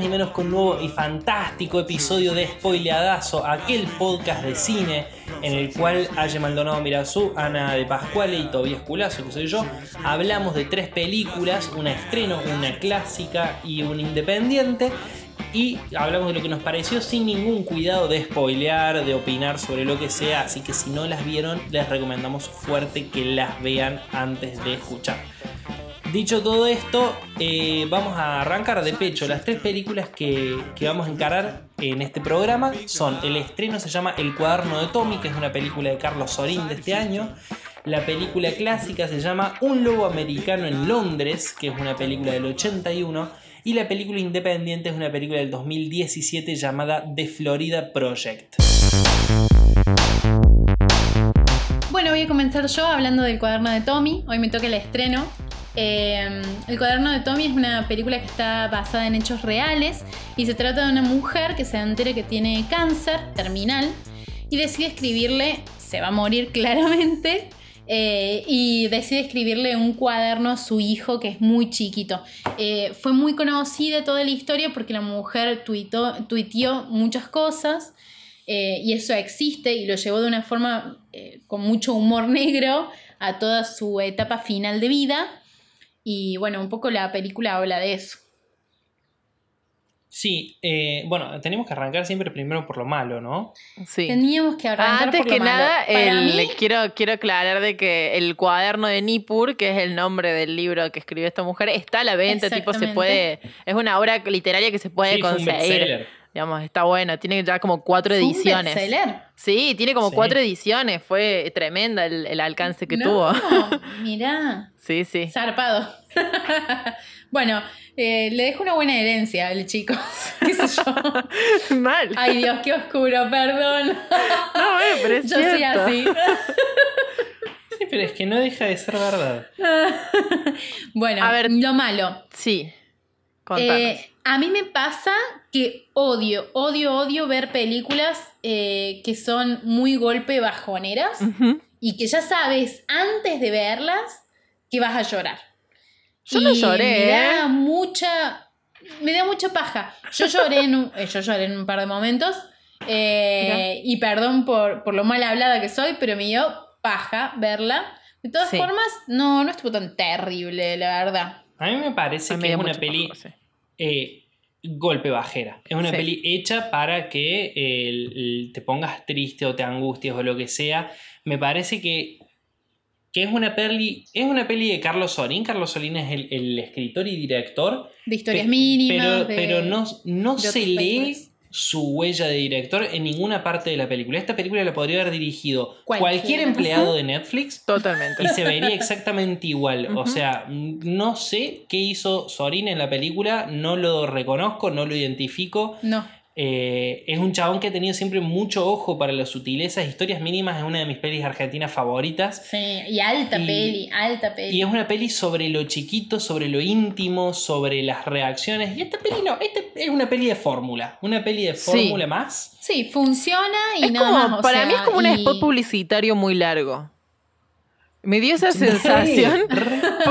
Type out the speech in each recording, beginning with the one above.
ni menos que un nuevo y fantástico episodio de Spoileadazo, aquel podcast de cine en el cual Aye Maldonado Mirazú, Ana de Pascuale y Tobias Culazo, que soy yo, hablamos de tres películas, una estreno, una clásica y una independiente. Y hablamos de lo que nos pareció sin ningún cuidado de spoilear, de opinar sobre lo que sea. Así que si no las vieron, les recomendamos fuerte que las vean antes de escuchar. Dicho todo esto, eh, vamos a arrancar de pecho. Las tres películas que, que, vamos a encarar en este programa son el estreno se llama El cuaderno de Tommy, que es una película de Carlos Sorín de este año. La película clásica se llama Un lobo americano en Londres, que es una película del 81. Y la película independiente es una película del 2017 llamada The Florida Project. Bueno, voy a comenzar yo hablando del cuaderno de Tommy. Hoy me toca el estreno. Eh, el cuaderno de Tommy es una película que está basada en hechos reales y se trata de una mujer que se entera que tiene cáncer terminal y decide escribirle, se va a morir claramente, eh, y decide escribirle un cuaderno a su hijo que es muy chiquito. Eh, fue muy conocida toda la historia porque la mujer tuitó, tuiteó muchas cosas eh, y eso existe y lo llevó de una forma con mucho humor negro a toda su etapa final de vida. Y bueno, un poco la película habla de eso. Sí, eh, bueno, tenemos que arrancar siempre primero por lo malo, ¿no? Sí. Teníamos que arrancar Antes por que lo nada, malo. el- quiero, quiero aclarar de que el cuaderno de Nippur, que es el nombre del libro que escribió esta mujer, está a la venta, tipo se puede, es una obra literaria que se puede Sí, fue un conseguir. Digamos, está bueno, tiene ya como cuatro Fue un ediciones. bestseller. Sí, tiene como Sí. cuatro ediciones, fue tremenda el, el alcance que No, tuvo. Mirá, Sí, sí. zarpado. bueno, eh, le dejo una buena herencia al chico. ¿Qué sé yo? Mal. Ay, Dios, qué oscuro, perdón. no, eh, pero es Yo soy cierto. así. Sí, pero es que no deja de ser verdad. bueno, A ver. lo malo. Sí. Eh, a mí me pasa que odio, odio, odio ver películas eh, que son muy golpe bajoneras y que ya sabes antes de verlas que vas a llorar. Yo no lloré, Me da ¿eh? mucha. Me da mucha paja. Yo lloré en un, yo lloré en un par de momentos. eh, y perdón por, por lo mal hablada que soy, pero me dio paja verla. De todas Sí. formas, no, no estuvo tan terrible, la verdad. A mí me parece A mí que es una peli sí. eh, golpe bajera. Es una Sí. peli hecha para que eh, el- el- te pongas triste o te angusties o lo que sea. Me parece que, que es una peli. Es una peli de Carlos Sorín. Carlos Sorín es el, el escritor y director. De historias Pe- mínimas. Pero, de- pero no, no se lee películas. Su huella de director en ninguna parte de la película. Esta película la podría haber dirigido cualquier empleado de Netflix Totalmente. y se vería exactamente igual. O sea, no sé qué hizo Sorin en la película, no lo reconozco, no lo identifico. No. Eh, es un chabón que ha tenido siempre mucho ojo para las sutilezas. Historias mínimas es una de mis pelis argentinas favoritas. Sí, y alta Y- peli, alta peli. Y es una peli sobre lo chiquito, sobre lo íntimo, sobre las reacciones. Y esta peli no, esta es una peli de fórmula. Una peli de Sí. fórmula más. Sí, funciona y Es nada como, más. o para sea, mí es como un spot publicitario muy largo. Me dio esa sensación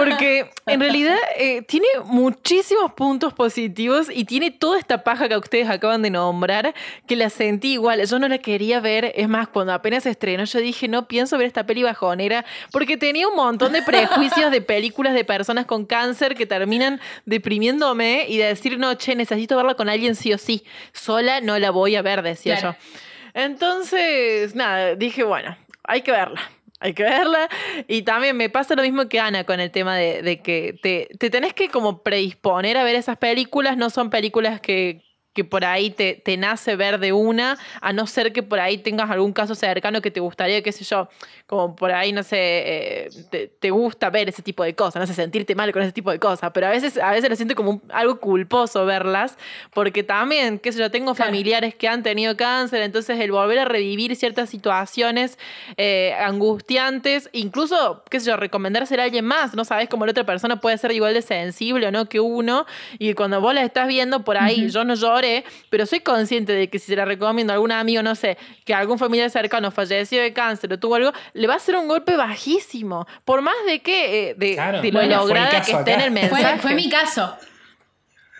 porque en realidad eh, tiene muchísimos puntos positivos y tiene toda esta paja que ustedes acaban de nombrar que la sentí igual. Yo no la quería ver, es más, cuando apenas estrenó yo dije no pienso ver esta peli bajonera porque tenía un montón de prejuicios de películas de personas con cáncer que terminan deprimiéndome y de decir no, che, necesito verla con alguien sí o sí. Sola no la voy a ver, decía Claro. yo. Entonces, nada, dije, bueno, hay que verla. Hay que verla. Y también me pasa lo mismo que Ana con el tema de, que te, te tenés que como predisponer a ver esas películas. No son películas que, que por ahí te, te nace ver de una, a no ser que por ahí tengas algún caso cercano que te gustaría, qué sé yo, como por ahí, no sé, eh, te, te gusta ver ese tipo de cosas, no sé, sentirte mal con ese tipo de cosas, pero a veces, a veces lo siento como un- algo culposo verlas, porque también, qué sé yo, tengo Claro. familiares que han tenido cáncer, entonces el volver a revivir ciertas situaciones eh, angustiantes, incluso, qué sé yo, recomendársela a alguien más, no sabes cómo la otra persona puede ser igual de sensible o no que uno, y cuando vos la estás viendo por ahí, yo no pero soy consciente de que si se la recomiendo a algún amigo, no sé, que algún familiar cercano falleció de cáncer o tuvo algo, le va a hacer un golpe bajísimo, por más de que, eh, de, Claro. de lo Bueno, lograda que esté en el Fue, mensaje. fue mi caso.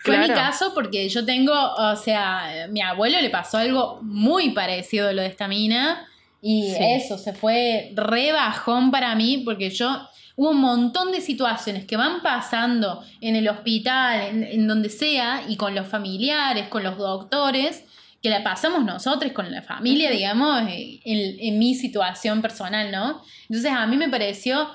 Fue mi caso porque yo tengo, o sea, mi abuelo le pasó algo muy parecido a lo de esta mina. Y Sí. eso, se fue re bajón para mí porque yo hubo un montón de situaciones que van pasando en el hospital, en, en donde sea, y con los familiares, con los doctores, que la pasamos nosotros, con la familia, digamos, eh, en, en mi situación personal, ¿no? Entonces a mí me pareció,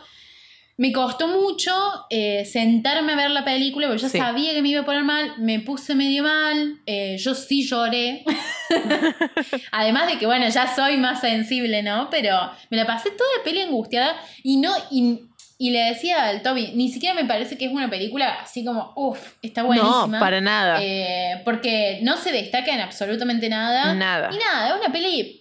me costó mucho eh, sentarme a ver la película, porque yo Sí. sabía que me iba a poner mal, me puse medio mal, eh, yo sí lloré. Además de que, bueno, ya soy más sensible, ¿no? Pero me la pasé toda la peli angustiada y no. Y, y le decía al Toby, ni siquiera me parece que es una película así como, uff, está buenísima. No, para nada. Eh, porque no se destaca en absolutamente nada. Nada. Y nada, es una peli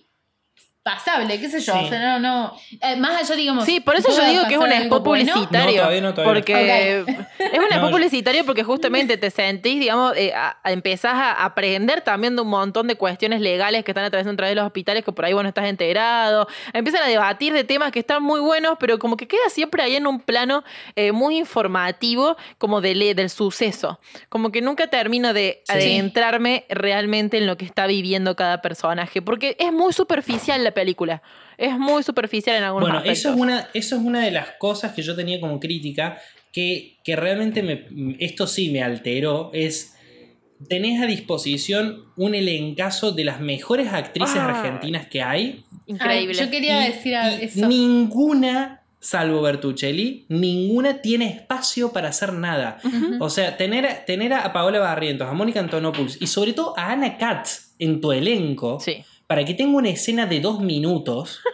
pasable, qué sé yo. Sí. O sea, no, no. eh, más allá, digamos. Sí, por eso yo digo que es un spot bueno. publicitario. No, todavía no, todavía no. porque es un spot No. publicitario porque justamente te sentís, digamos, eh, a- a- empezás a aprender también de un montón de cuestiones legales que están atravesando a través de los hospitales que por ahí vos no estás enterado. Empiezan a debatir de temas que están muy buenos, pero como que queda siempre ahí en un plano eh, muy informativo, como del, del suceso. Como que nunca termino de Sí. adentrarme realmente en lo que está viviendo cada personaje, porque es muy superficial la película. Es muy superficial en algunos Bueno, aspectos. eso es, una, eso es una de las cosas que yo tenía como crítica, que, que realmente me, esto sí me alteró, es tenés a disposición un elencazo de las mejores actrices Ah. argentinas que hay. Increíble. Ay, yo quería y- decir a- y eso. Ninguna, salvo Bertuccelli, ninguna tiene espacio para hacer nada. O sea, tener, tener a Paola Barrientos, a Mónica Antonopoulos y sobre todo a Ana Katz en tu elenco Sí. Para que tenga una escena de dos minutos.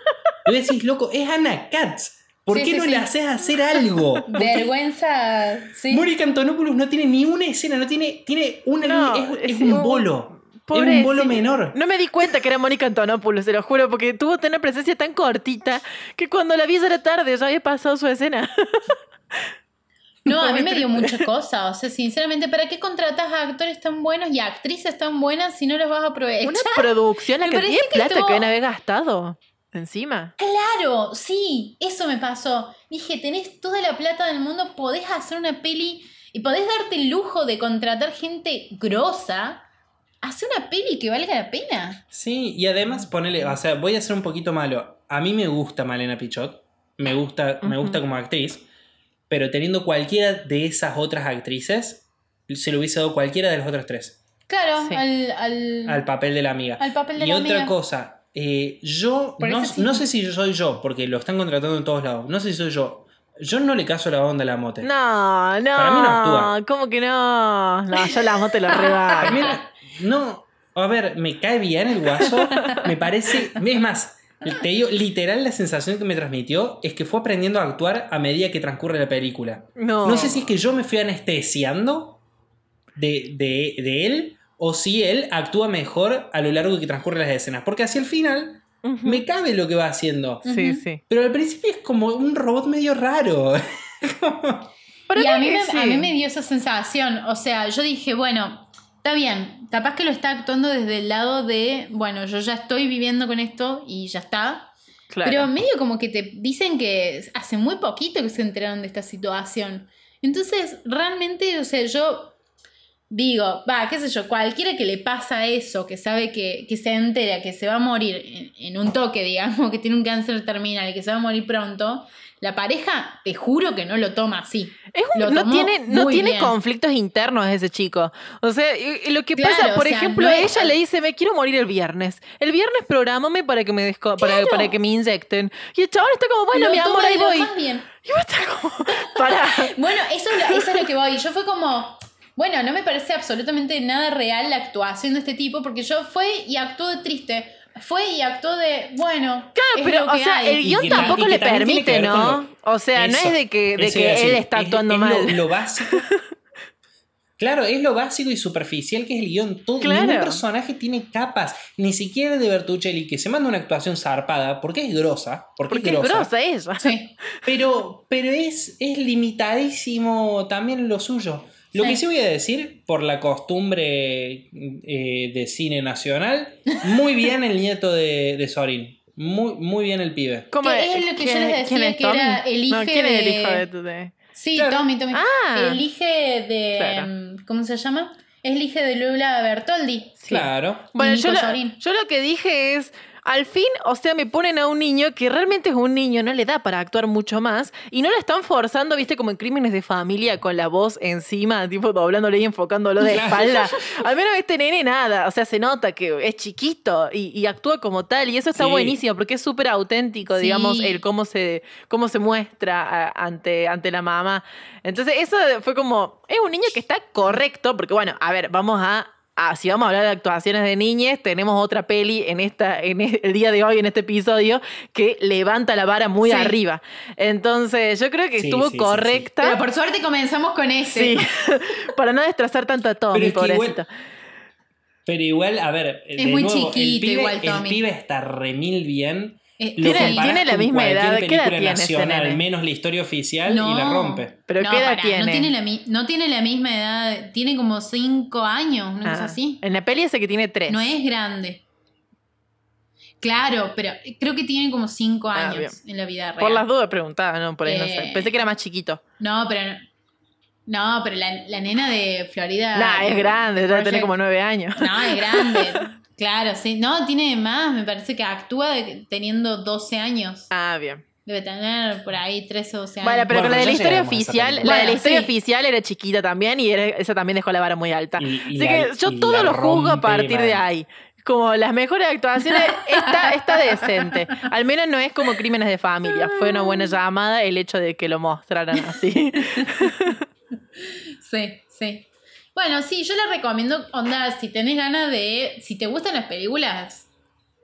Y vos decís, loco, es Ana Katz. ¿Por Sí, qué sí, no sí. le haces hacer algo? Vergüenza, sí. Mónica Antonopoulos no tiene ni una escena, no tiene, tiene una, No, es, es es un bolo. Es un bolo sí. menor. No me di cuenta que era Mónica Antonopoulos, te lo juro, porque tuvo una presencia tan cortita que cuando la vi ya era tarde, ya había pasado su escena. No, a mí me dio mucha cosa. O sea, sinceramente, ¿para qué contratas a actores tan buenos y a actrices tan buenas si no los vas a aprovechar? Una producción, la Me cantidad de parece que plata estuvo- que deben haber gastado encima. Claro, sí, eso me pasó. Dije, tenés toda la plata del mundo, podés hacer una peli y podés darte el lujo de contratar gente grosa. Hace una peli que valga la pena. Sí, y además ponele, o sea, voy a ser un poquito malo. A mí me gusta Malena Pichot, me gusta, me gusta como actriz, pero teniendo cualquiera de esas otras actrices, se lo hubiese dado cualquiera de los otros tres Claro, Sí. al, al, al papel de la amiga. al papel de Y la otra amiga. cosa, eh, yo no, sí. no sé si yo soy yo, porque lo están contratando en todos lados, no sé si soy yo. Yo no le caso la onda a la mote. No, no. Para mí no actúa. ¿Cómo que no? No, yo la amo, te lo Para regalo. mí, no, a ver, me cae bien el guaso, me parece, es más, te digo, literal la sensación que me transmitió es que fue aprendiendo a actuar a medida que transcurre la película. No. No sé si es que yo me fui anestesiando de, de- de él o si él actúa mejor a lo largo que transcurren las escenas, porque hacia el final me cabe lo que va haciendo. Sí, sí. Pero al principio es como un robot medio raro. Y a mí, me, sí. a mí me dio esa sensación. O sea, yo dije, bueno, está bien. Capaz que lo está actuando desde el lado de, bueno, yo ya estoy viviendo con esto y ya está. Claro. Pero medio como que te dicen que hace muy poquito que se enteraron de esta situación. Entonces, realmente, o sea, yo digo, va, qué sé yo, cualquiera que le pasa eso, que sabe que, que se entera que se va a morir en, en un toque, digamos, que tiene un cáncer terminal y que se va a morir pronto, la pareja, te juro que no lo toma así. Es un- Lo no tiene, no muy tiene bien. conflictos internos ese chico. O sea, lo que Claro, pasa, por o sea, ejemplo, no es- ella le dice, me quiero morir el viernes. El viernes programame para que me desco- para, Claro. para que me inyecten. Y el chaval está como, bueno, Lo mi amor, ahí voy. bien. Y vos estás como, pará. Bueno, eso es, lo, eso es lo que voy. Yo fue como, bueno, no me parece absolutamente nada real la actuación de este tipo, porque yo fue y actuó de triste. Fue y actuó de, bueno, Claro, es pero, lo o sea, hay. el guion tampoco y que le permite, ¿no? O sea, no es de que, de que él está Es- actuando es mal. Lo, lo básico. Claro, es lo básico y superficial que es el guion. Todo, Claro. Ningún personaje tiene capas, ni siquiera de Bertuccelli, que se manda una actuación zarpada, porque es grosa, porque, Porque es es grosa, grosa ella. Sí. pero, pero es, es limitadísimo también lo suyo. Lo Sí. que sí voy a decir, por la costumbre eh, de cine nacional, muy bien el nieto de, de Sorin. Muy, muy bien el pibe. ¿Cómo Que es lo que yo ¿quién- les decía, quién es que era el No, hijo ¿quién es el de- hijo de tu de- Sí, Claro. Tommy, Tommy. Ah. Elige de. Claro. ¿Cómo se llama? Es la hija de Lula Bertoldi. Claro. Bueno, yo lo, yo lo que dije es, al fin, o sea, me ponen a un niño que realmente es un niño, no le da para actuar mucho más, y no lo están forzando, viste, como en crímenes de familia, con la voz encima, tipo doblándole y enfocándolo de espalda. Al menos este nene nada, o sea, se nota que es chiquito y, y actúa como tal, y eso está Sí. buenísimo, porque es súper auténtico, Sí. digamos, el cómo se, cómo se muestra ante, ante la mamá. Entonces, eso fue como, es un niño que está correcto, porque bueno, a ver, vamos a Ah, si vamos a hablar de actuaciones de niñez, tenemos otra peli en esta, en e- el día de hoy, en este episodio, que levanta la vara muy Sí. arriba. Entonces, yo creo que Sí, estuvo sí, sí, sí. correcta. Pero por suerte comenzamos con ese. Sí, para no destrozar tanto a Tommy, pobrecito. Pero igual, a ver, Es de muy nuevo, el chiquito pibe, igual, el Tommy. pibe está remil bien. Eh, Lo Tiene- tiene la misma edad. ¿Qué edad película tiene nacional, menos la historia oficial y la rompe. Pero no, ¿qué edad pará, tiene? No tiene, la, no tiene la misma edad, tiene como 5 años, una cosa Ah, así. En la peli ese que tiene tres. No es grande. Claro, pero creo que tiene como 5 Ah, años bien. en la vida real. Por las dudas preguntaba, no, por ahí no sé. Eh. Pensé que era más chiquito. No, pero no, pero la, la nena de Florida. Nah, es grande, debe tener Project- como nueve años. No, es grande. claro, sí. No, tiene más, me parece que actúa de- teniendo 12 años. Ah, bien. Debe tener por ahí 13 o 12 años. Bueno, pero Bueno, con la de la historia oficial, la de la historia sí. oficial era chiquita también y era- esa también dejó la vara muy alta. Y- y Así que yo todo lo juzgo a partir de ahí. Como las mejores actuaciones, está, está decente. Al menos no es como crímenes de familia. Fue una buena llamada el hecho de que lo mostraran así. Sí, sí. Bueno, sí, yo le recomiendo, onda, si tenés ganas de. Si te gustan las películas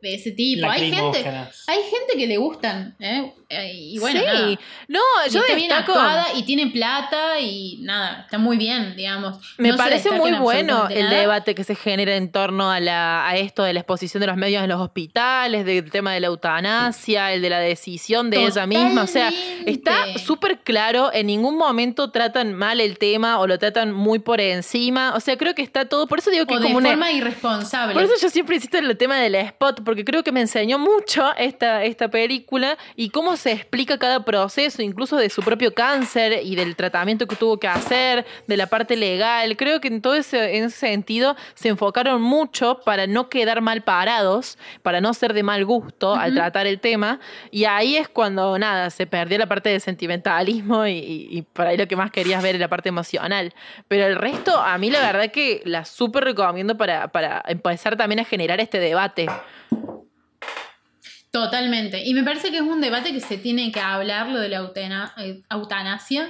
de ese tipo. Hay gente, hay gente que le gustan, ¿eh? Eh, Y bueno, sí. nada. No, Y yo está bien actuada y tiene plata y nada, está muy bien, digamos. Me No parece muy en bueno el nada. debate que se genera en torno a, la, a esto de la exposición de los medios en los hospitales, del tema de la eutanasia, el de la decisión de ella misma. O sea, está súper claro, en ningún momento tratan mal el tema o lo tratan muy por encima. O sea, creo que está todo. Por eso digo que O es de como una. forma irresponsable. Por eso yo siempre insisto en el tema del spot, porque creo que me enseñó mucho esta, esta película y cómo se explica cada proceso, incluso de su propio cáncer y del tratamiento que tuvo que hacer, de la parte legal. Creo que en todo ese, en ese sentido se enfocaron mucho para no quedar mal parados, para no ser de mal gusto al tratar el tema. Y ahí es cuando, nada, se perdió la parte de sentimentalismo y, y, y por ahí lo que más querías ver es la parte emocional. Pero el resto, a mí la verdad que la súper recomiendo para, para empezar también a generar este debate. Totalmente. Y me parece que es un debate que se tiene que hablar, lo de la eutena- eh, eutanasia,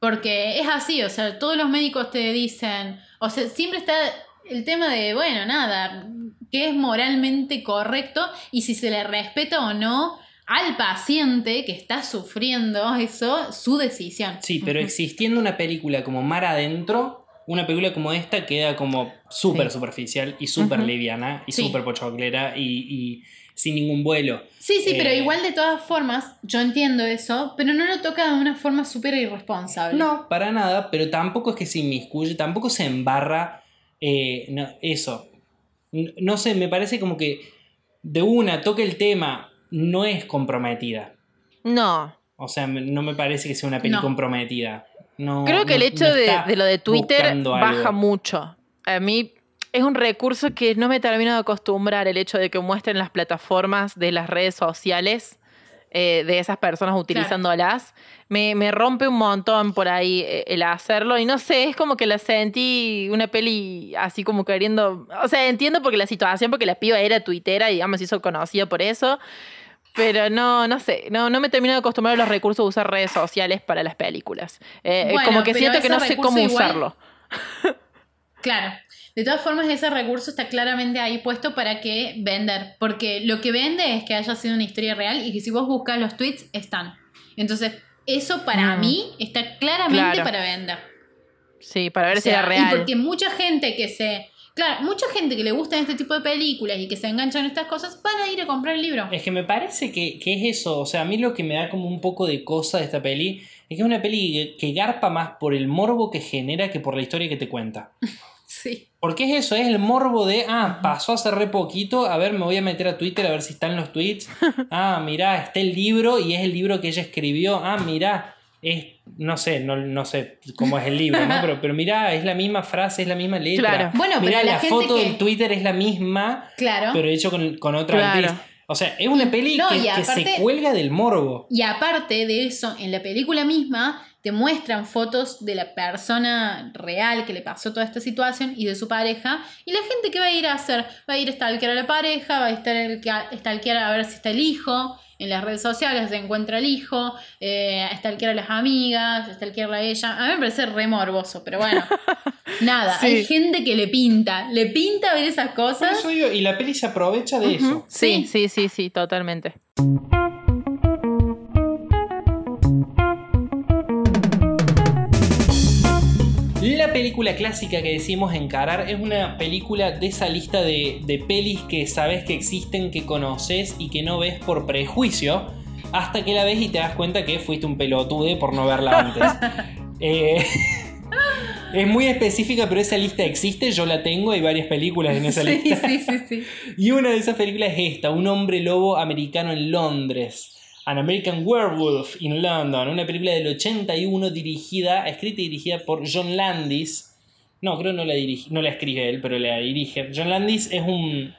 porque es así, o sea, todos los médicos te dicen, o sea, siempre está el tema de, bueno, nada, qué es moralmente correcto y si se le respeta o no al paciente que está sufriendo eso, su decisión. Sí, pero existiendo una película como Mar Adentro, una película como esta queda como súper Sí. superficial y súper liviana y Sí. súper pochoclera y, y sin ningún vuelo. Sí, sí, pero Eh, igual de todas formas, yo entiendo eso, pero no lo toca de una forma súper irresponsable. No, para nada, pero tampoco es que se inmiscuye, tampoco se embarra eh, no, eso. No sé, me parece como que de una toca el tema, no es comprometida. No. O sea, no me parece que sea una peli No. comprometida. No, Creo que el hecho no de, lo de Twitter algo. baja mucho. A mí es un recurso que no me termino de acostumbrar el hecho de que muestren las plataformas de las redes sociales eh, de esas personas utilizándolas. Me, me rompe un montón por ahí eh, el hacerlo y no sé, es como que la sentí una peli así como queriendo... O sea, entiendo porque la situación, porque la piba era tuitera y digamos se hizo conocida por eso. Pero no, no sé, no, no me termino de acostumbrar a los recursos de usar redes sociales para las películas. Eh, Bueno, como que siento que no sé cómo igual- usarlo. Claro. De todas formas, ese recurso está claramente ahí puesto para que vender. Porque lo que vende es que haya sido una historia real y que si vos buscas los tweets, están. Entonces, eso para Mm. mí está claramente Claro. para vender. Sí, para ver O si era real. Y porque mucha gente que se. Claro, mucha gente que le gustan este tipo de películas y que se enganchan en estas cosas van a ir a comprar el libro. Es que me parece que, que es eso. O sea, a mí lo que me da como un poco de cosa de esta peli es que es una peli que, que garpa más por el morbo que genera que por la historia que te cuenta. Sí. Porque es eso, es el morbo de, ah, pasó hace re poquito, a ver, me voy a meter a Twitter a ver si están los tweets. Ah, mirá, está el libro y es el libro que ella escribió. Ah, mirá, es, no sé, no, no sé cómo es el libro, ¿no? Pero, pero mirá, es la misma frase, es la misma letra. Claro. Bueno, pero mirá, la la, foto que- del Twitter es la misma, Claro. pero hecho con, con otra Claro. actriz. O sea, es una peli No, que, se cuelga del morbo. Y aparte de eso, en la película misma te muestran fotos de la persona real que le pasó toda esta situación y de su pareja. Y la gente que va a ir a hacer, va a ir a stalkear a la pareja, va a estar el que- a stalkear a ver si está el hijo. En las redes sociales se encuentra el hijo, eh, a stalkear a las amigas, a stalkearla a ella. A mí me parece re morboso, pero bueno. Nada, Sí. hay gente que le pinta, le pinta ver esas Por cosas. eso digo, y la peli se aprovecha de eso. Sí, Sí. sí, sí, sí, totalmente. Película clásica que decimos encarar es una película de esa lista de, de pelis que sabes que existen, que conoces y que no ves por prejuicio, hasta que la ves y te das cuenta que fuiste un pelotude por no verla antes. Eh, es muy específica, pero esa lista existe, yo la tengo, hay varias películas en esa Sí, lista. sí, sí, sí. Y una de esas películas es esta, Un hombre lobo americano en Londres. An American Werewolf in London, una película del 81 dirigida, escrita y dirigida por John Landis. No, creo no la dirige, no la escribe él, pero la dirige. John Landis es un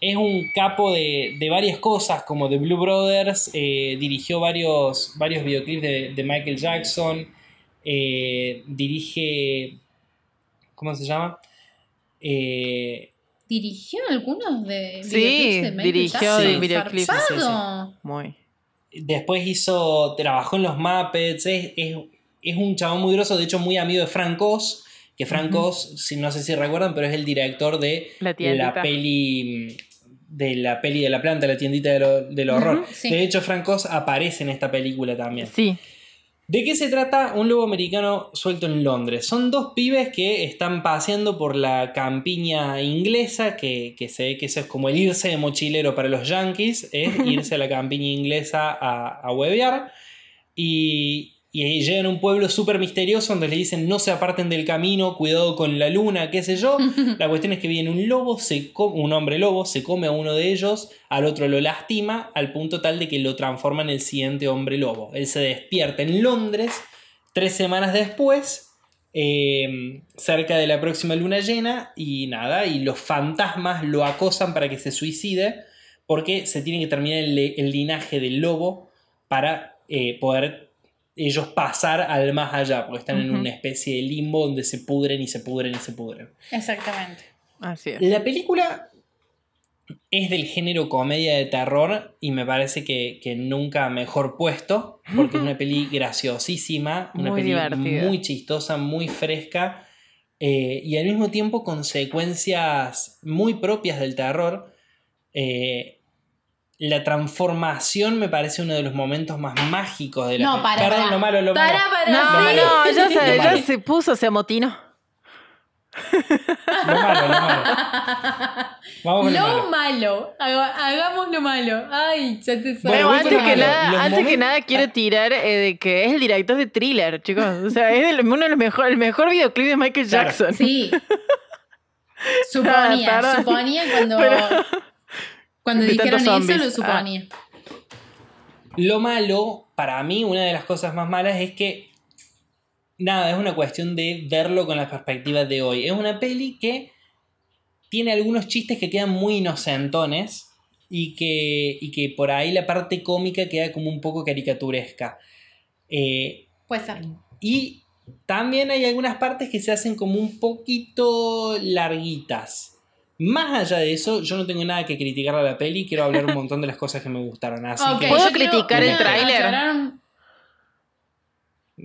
es un capo de, de varias cosas, como The Blue Brothers, eh, dirigió varios, varios videoclips de, de Michael Jackson, eh, dirige, ¿cómo se llama? Eh, ¿Dirigió algunos de Sí, videoclips de Michael dirigió Jackson? de videoclips, sí, sí. Muy. Después hizo, trabajó en los Muppets, es, es- es un chabón muy groso, de hecho muy amigo de Frank Oz, que Frank si, no sé si recuerdan, pero es el director de La peli de la peli de la planta, la tiendita de lo- del horror. Sí. De hecho, Frank Oz aparece en esta película también. Sí. ¿De qué se trata un lobo americano suelto en Londres? Son dos pibes que están paseando por la campiña inglesa, que, que se ve que eso es como el irse de mochilero para los yankees, es irse a la campiña inglesa a, a huevear. Y, y llegan a un pueblo súper misterioso donde le dicen no se aparten del camino, cuidado con la luna, qué sé yo. La cuestión es que viene un lobo, se un hombre lobo, se come a uno de ellos, al otro lo lastima, al punto tal de que lo transforma en el siguiente hombre lobo. Él se despierta en Londres tres semanas después, eh, cerca de la próxima luna llena, y nada, y los fantasmas lo acosan para que se suicide, porque se tiene que terminar el, el linaje del lobo para eh, poder ellos pasar al más allá, porque están en una especie de limbo donde se pudren y se pudren y se pudren. Exactamente. Así es. La película es del género comedia de terror y me parece que, que nunca mejor puesto, porque es una peli graciosísima, una Muy peli divertida. muy chistosa, muy fresca eh, y al mismo tiempo con secuencias muy propias del terror. Eh, la transformación me parece uno de los momentos más mágicos de la No, para, Perdón, para. lo malo, lo para, malo. para, No, Lo malo. no, ya, se, ya se puso, se amotinó. Lo malo, lo malo. Vamos con lo malo. Lo malo. Haga- Hagamos lo malo. Ay, ya te Bueno, Bueno, antes que, nada, antes que momentos- nada quiero tirar eh, de que es el director de Thriller, chicos. O sea, es el- uno de los mejores, el mejor videoclip de Michael Claro. Jackson. Sí. Suponía, Ah, perdón. suponía cuando, Pero- cuando De dijeron eso, zombies. lo suponía. Lo malo, para mí, una de las cosas más malas es que. Nada, es una cuestión de verlo con la perspectiva de hoy. Es una peli que tiene algunos chistes que quedan muy inocentones y que, y que por ahí la parte cómica queda como un poco caricaturesca. Eh, Puede ser. y también hay algunas partes que se hacen como un poquito larguitas. Más allá de eso, yo no tengo nada que criticar a la peli, quiero hablar un montón de las cosas que me gustaron. Así que, ¿Puedo criticar el tráiler? aclarar-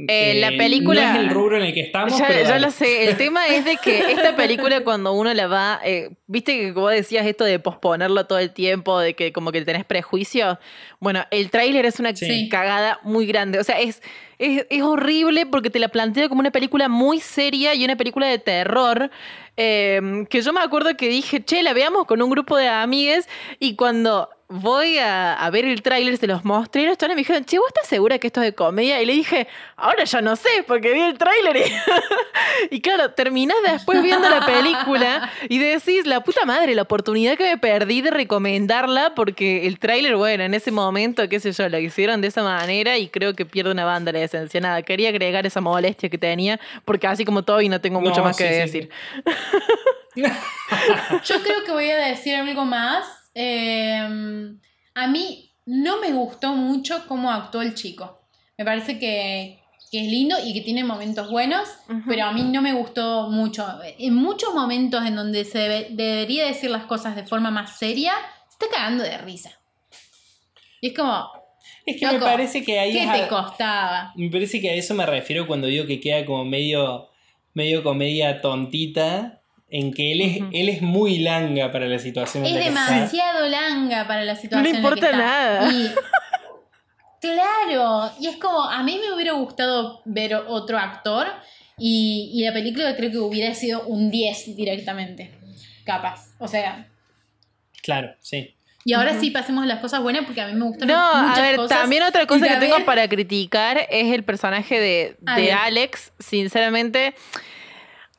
Eh, la película- No es el rubro en el que estamos, Ya, pero ya lo sé. El tema es de que esta película cuando uno la va, eh, viste que vos decías esto de posponerlo todo el tiempo, de que como que tenés prejuicio. Bueno, el tráiler es una Sí. cagada muy grande. O sea, es, es, es horrible porque te la plantea como una película muy seria y una película de terror. Eh, que yo me acuerdo que dije, che, la veamos con un grupo de amigues y cuando voy a, a ver el tráiler, se los mostré y los me dijeron, che, ¿vos estás segura que esto es de comedia? Y le dije, ahora ya no sé, porque vi el tráiler y... y claro, terminás después viendo la película y decís, la puta madre, la oportunidad que me perdí de recomendarla porque el tráiler, bueno, en ese momento, qué sé yo, lo hicieron de esa manera y creo que pierde una banda la esencia. Nada, quería agregar esa molestia que tenía porque así como todo y no tengo mucho No, más que sí, decir. Yo creo que voy a decir algo más. Eh, a mí no me gustó mucho cómo actuó el chico. Me parece que, que es lindo y que tiene momentos buenos, pero a mí no me gustó mucho. En muchos momentos en donde se debe- debería decir las cosas de forma más seria, se está cagando de risa. Y es como, Es que Loco, me parece que ahí ¿qué te a- costaba? Me parece que a eso me refiero cuando digo que queda como medio, medio comedia tontita, en que él es, él es muy langa para la situación en Es la que está. demasiado langa para la situación. en la importa que está. nada. Y- claro, y es como, a mí me hubiera gustado ver otro actor y, y la película creo que hubiera sido un 10 directamente, capaz. O sea, Claro, sí. y ahora sí pasemos a las cosas buenas porque a mí me gustan No, muchas a ver, cosas. también otra cosa que tengo para criticar es el personaje de, de. Alex. Sinceramente,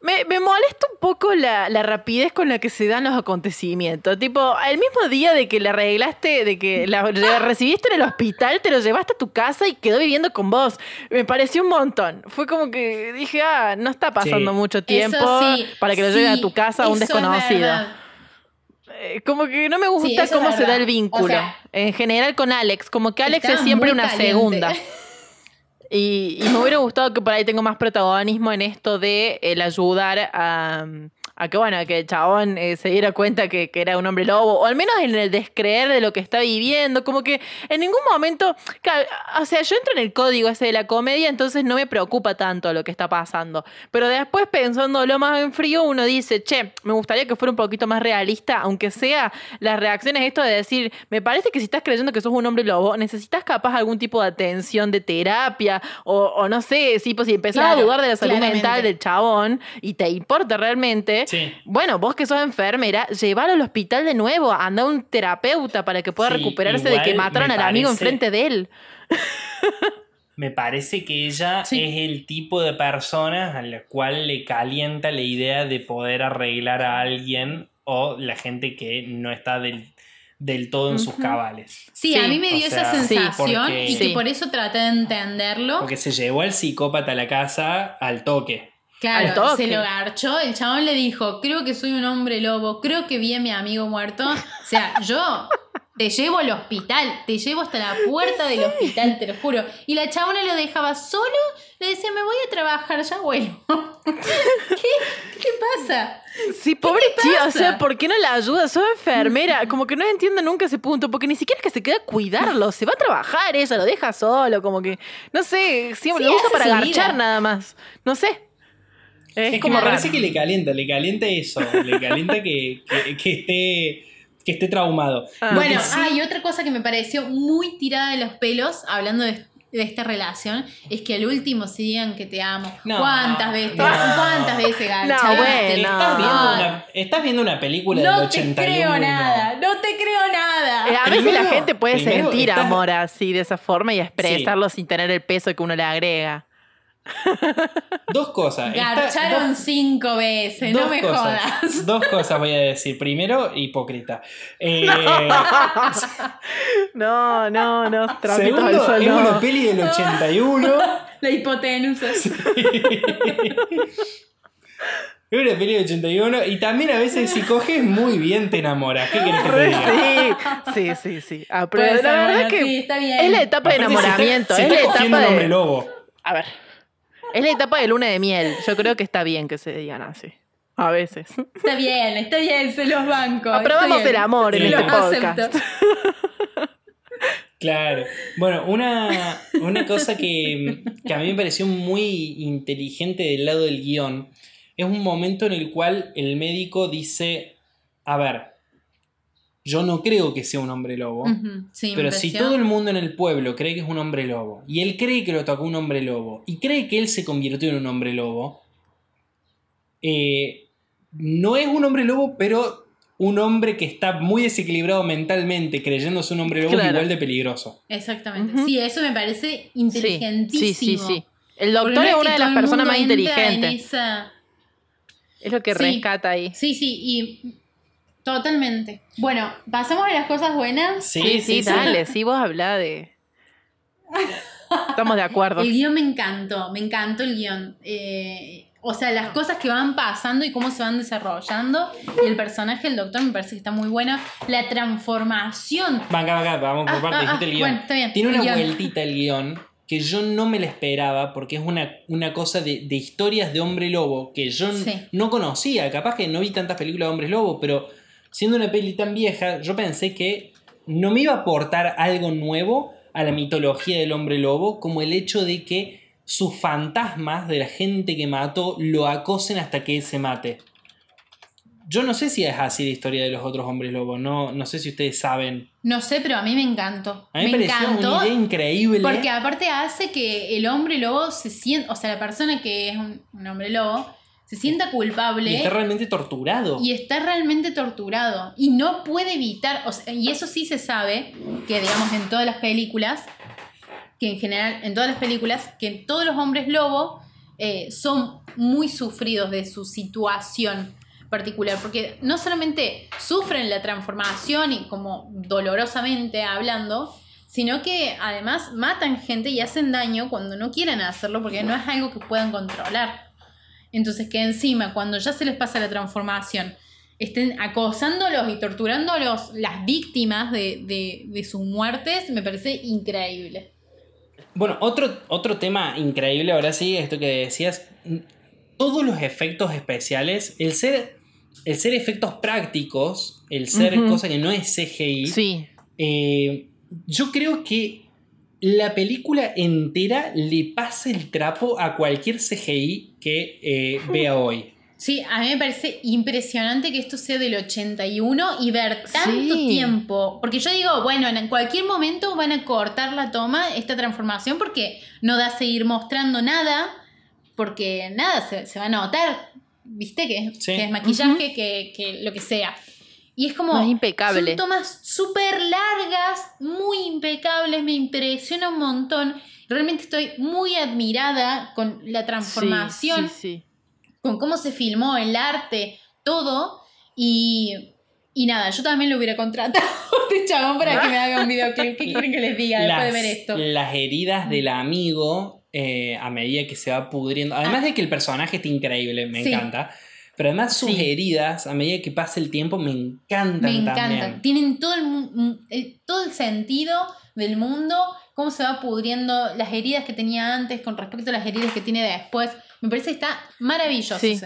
me, me molesta un poco la, la rapidez con la que se dan los acontecimientos. Tipo, el mismo día de que la arreglaste, de que la la recibiste en el hospital, te lo llevaste a tu casa y quedó viviendo con vos. Me pareció un montón. Fue como que dije, ah, no está pasando Sí. mucho tiempo sí, para que lo lleven a sí, tu casa a un desconocido. Eh, Como que no me Sí, gusta cómo se da el vínculo. O sea, en general con Alex. Como que Alex es siempre una caliente. segunda. Y, y me hubiera gustado que por ahí tenga más protagonismo en esto de el ayudar a, a que, bueno, que el chabón eh, se diera cuenta que, que era un hombre lobo, o al menos en el descreer de lo que está viviendo, como que en ningún momento, claro, o sea, yo entro en el código ese de la comedia, entonces no me preocupa tanto lo que está pasando, pero después pensándolo más en frío, uno dice, che, me gustaría que fuera un poquito más realista, aunque sea las reacciones, esto de decir, me parece que si estás creyendo que sos un hombre lobo, necesitas capaz algún tipo de atención de terapia, o, o no sé, si, pues, si empezás a dudar de la salud claramente. mental del chabón y te importa realmente, Sí. bueno, vos que sos enfermera, llevalo al hospital de nuevo, anda a un terapeuta para que pueda Sí, recuperarse de que mataron al amigo enfrente de él. Me parece que ella Sí. es el tipo de persona a la cual le calienta la idea de poder arreglar a alguien o la gente que no está del, del todo en sus cabales. Sí, Sí, a mí me o dio sea, esa sí, sensación porque- y que Sí. por eso traté de entenderlo. Porque se llevó al psicópata a la casa al toque. Claro, se lo garchó, el chabón le dijo, creo que soy un hombre lobo, creo que vi a mi amigo muerto. O sea, yo te llevo al hospital, te llevo hasta la puerta del hospital, te lo juro. Y la chabona lo dejaba solo, le decía, me voy a trabajar, ya vuelvo. ¿Qué? ¿Qué pasa? Sí, pobre tía, o sea, ¿por qué no la ayuda? Soy enfermera, como que no entiendo nunca ese punto, porque ni siquiera es que se queda a cuidarlo, se va a trabajar ella, lo deja solo, como que, no sé, siempre Sí, lo usa para garchar vida. nada más, no sé. Es, Es, que como parece que le calienta, le calienta eso, le calienta que, que- que esté, que esté traumado. Ah. Bueno, que sí- ah, y otra cosa que me pareció muy tirada de los pelos, hablando de, de esta relación, es que al último se digan que te amo. No, ¿Cuántas veces? no. ¿Cuántas veces garchaste? bueno. estás, viendo una, estás viendo una película No del te 81. creo nada, no te creo nada. Eh, a veces la gente puede primero sentir estás- amor así, de esa forma, y expresarlo sin tener el peso que uno le agrega. Dos cosas. Garcharon dos- cinco veces, no me cosas. jodas. Dos cosas voy a decir. Primero, hipócrita. Eh, No, no, no, segundo, al sol, es no. una peli del 81. La hipotenusa. Es una peli del 81. Y también a veces si coges muy bien te enamoras. ¿Qué querés que te diga? Sí, sí, sí, sí. Ah, pero Puede la verdad bueno, que sí, está bien. es la etapa de está- enamoramiento, se es está la etapa un hombre lobo. A ver, es la etapa de luna de miel. Yo creo que está bien que se digan así. A veces. Está bien, está bien, se los bancos. Aprobamos el amor en Sí, este lo podcast. acepto. Claro. Bueno, una, una cosa que, que a mí me pareció muy inteligente del lado del guion es un momento en el cual el médico dice, a ver, yo no creo que sea un hombre lobo, sí, pero si todo el mundo en el pueblo cree que es un hombre lobo y él cree que lo atacó un hombre lobo y cree que él se convirtió en un hombre lobo, eh, no es un hombre lobo, pero un hombre que está muy desequilibrado mentalmente, creyéndose un hombre lobo, es igual de peligroso. Exactamente. Sí, eso me parece inteligentísimo. Sí, sí, sí, sí. El doctor no es una de las personas más inteligentes. esa- Es lo que Sí. rescata ahí. Sí, sí, y totalmente. Bueno, pasamos a las cosas buenas. Sí, sí, dale. Sí, vos hablá de. Estamos de acuerdo. El guion me encantó, me encantó el guion. Eh, o sea, las cosas que van pasando y cómo se van desarrollando. Y el personaje del doctor me parece que está muy bueno. La transformación. Venga, venga, vamos por Ah, parte, ah, dijiste el ah, guion. bueno, está bien, Tiene el una guion. vueltita el guion que yo no me la esperaba porque es una, una cosa de, de historias de hombre lobo que yo Sí. no conocía. Capaz que no vi tantas películas de hombres lobo, pero siendo una peli tan vieja, yo pensé que no me iba a aportar algo nuevo a la mitología del hombre lobo, como el hecho de que sus fantasmas de la gente que mató lo acosen hasta que él se mate. Yo no sé si es así la historia de los otros hombres lobos, no, no sé si ustedes saben. No sé, pero a mí me encantó. A mí me, me pareció encantó. una idea increíble. Porque aparte hace que el hombre lobo se sienta, o sea, la persona que es un, un hombre lobo, se sienta culpable Y está realmente torturado. y está realmente torturado y no puede evitar, o sea, y eso sí se sabe, que digamos en todas las películas, que en general, en todas las películas, que todos los hombres lobo eh, son muy sufridos de su situación particular, porque no solamente sufren la transformación y como dolorosamente hablando, sino que además matan gente y hacen daño cuando no quieren hacerlo porque no es algo que puedan controlar. Entonces que encima, cuando ya se les pasa la transformación, estén acosándolos y torturándolos las víctimas de, de- de sus muertes, me parece increíble. Bueno, otro, otro tema increíble ahora sí, esto que decías, todos los efectos especiales, el ser, el ser efectos prácticos, el ser Ujú. cosa que no es CGI, Sí. eh, yo creo que la película entera le pasa el trapo a cualquier CGI que eh, vea hoy. Sí, a mí me parece impresionante que esto sea del 81 y ver tanto Sí. tiempo. Porque yo digo, bueno, en cualquier momento van a cortar la toma, esta transformación, porque no da a seguir mostrando nada, porque nada, se, se va a notar, ¿viste? Que, Sí. que es maquillaje, que, que lo que sea. Y es como... No, es impecable. Son tomas súper largas, muy impecables, me impresiona un montón. Realmente estoy muy admirada con la transformación Sí, sí, con cómo se filmó, el arte, todo. Y, y nada, yo también lo hubiera contratado a este chabón para que me haga un videoclip. ¿Qué quieren que les diga después de ver esto? las heridas del amigo eh, a medida que se va pudriendo. Además de que el personaje está increíble, me Ah. Sí. encanta. Pero además sus Sí. heridas, a medida que pasa el tiempo, me encantan Me encantan. también. Tienen todo el, mu- el- todo el sentido del mundo, cómo se va pudriendo las heridas que tenía antes con respecto a las heridas que tiene después. Me parece que está maravilloso. Sí.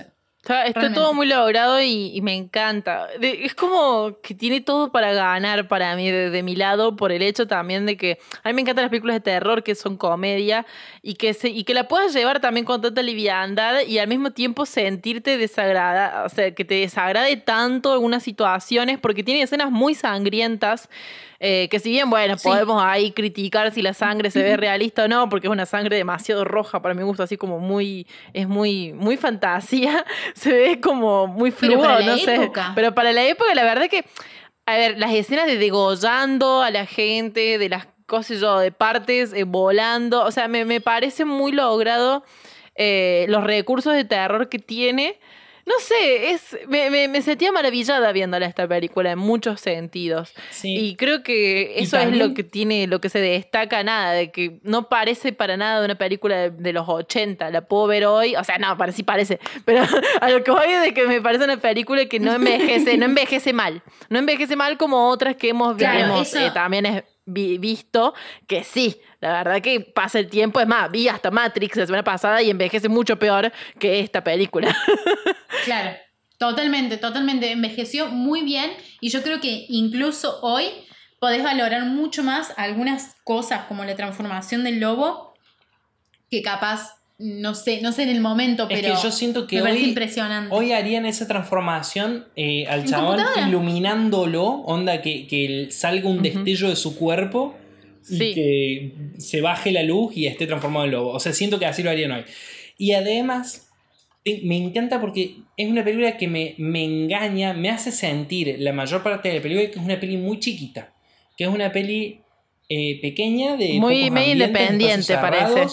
Está, todo muy logrado y, y me encanta. De- es como que tiene todo para ganar para mí, de, de mi lado, por el hecho también de que a mí me encantan las películas de terror que son comedia y que, se, y que la puedas llevar también con tanta liviandad y al mismo tiempo sentirte desagrada, o sea, que te desagrade tanto algunas situaciones porque tiene escenas muy sangrientas. Eh, que si bien, bueno, Sí. podemos ahí criticar si la sangre se ve realista o no, porque es una sangre demasiado roja para mi gusto, así como muy, es muy, muy fantasía, se ve como muy fluo, no sé. Pero para la época, la verdad que, a ver, las escenas de degollando a la gente, de las cosas yo, de partes eh, volando, o sea, me, me parece muy logrado eh, los recursos de terror que tiene. No sé, es, me, me, me sentía maravillada viéndola esta película en muchos sentidos. Sí. Y creo que eso es lo que tiene, lo que se destaca nada, de que no parece para nada una película de, de los 80. La puedo ver hoy, o sea, no, para, sí parece, pero a lo que voy es de que me parece una película que no envejece, no envejece mal. No envejece mal como otras que hemos, Claro, hemos, eso- eh, también es- vi- visto, que sí, la verdad que pasa el tiempo, es más, vi hasta Matrix la semana pasada y envejece mucho peor que esta película. Claro, totalmente, totalmente. Envejeció muy bien y yo creo que incluso hoy podés valorar mucho más algunas cosas como la transformación del lobo que capaz, no sé, no sé en el momento, Es pero que yo siento que me hoy, impresionante. hoy harían esa transformación eh, al ¿En chabón iluminándolo, onda que, que salga un destello de su cuerpo y Sí. que se baje la luz y esté transformado en lobo. O sea, siento que así lo harían hoy. Y además, me encanta porque es una película que me, me engaña, me hace sentir la mayor parte de la película que es una peli muy chiquita, que es una peli eh, pequeña de Muy- pocos ambientes, independiente, parece.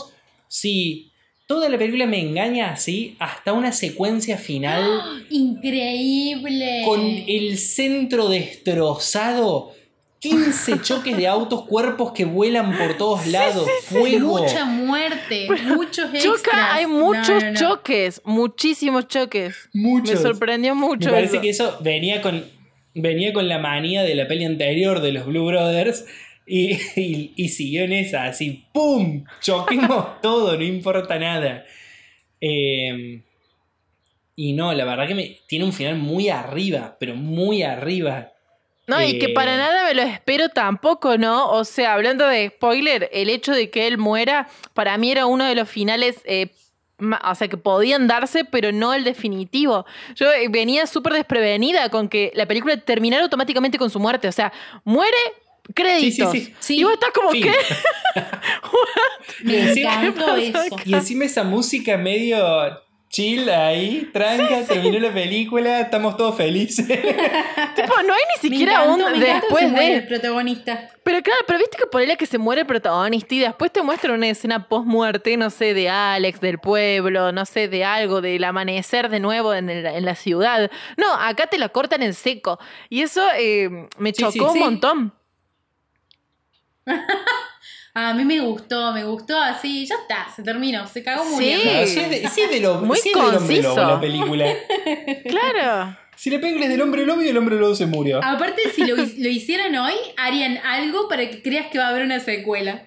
Sí, toda la película me engaña así hasta una secuencia final Increíble. con el centro destrozado. 15 choques de autos, cuerpos que vuelan por todos lados, fuego. Mucha muerte, muchos extras. Choca, hay No, muchos no, no. choques, muchísimos choques. Muchos. Me sorprendió mucho. Me parece eso. que eso venía con, venía con la manía de la peli anterior de los Blue Brothers y, y- y siguió en esa, así, ¡pum! Choquemos todo, no importa nada. Eh, y no, la verdad que me, tiene un final muy arriba, pero muy arriba. No, y que Eh, para nada me lo espero tampoco, ¿no? O sea, hablando de spoiler, el hecho de que él muera, para mí era uno de los finales, eh, o sea, que podían darse, pero no el definitivo. Yo eh, venía súper desprevenida con que la película terminara automáticamente con su muerte. O sea, muere, créditos. Sí, sí, sí. Sí. Y vos estás como Fin. Me encantó ¿Qué. Y encima esa música medio chill ahí, tranca, terminó la película, estamos todos felices. tipo, no hay ni siquiera encantó, un después muere el de... protagonista. Pero claro, pero viste que por ahí la que se muere el protagonista y después te muestra una escena post-muerte, no sé, de Alex, del pueblo, no sé, de algo, del amanecer de nuevo en, el- en la ciudad. No, acá te la cortan en seco. Y eso eh, me Sí, chocó sí, un sí. montón. A mí me gustó, me gustó así. Ya está, se terminó, se cagó Sí. muriendo. Claro, si es de, del hom- Muy del hombre conciso. lobo la película. Claro. Si la película es del hombre lobo y el hombre lobo se murió. Aparte, si lo, lo hicieran hoy, harían algo para que creas que va a haber una secuela.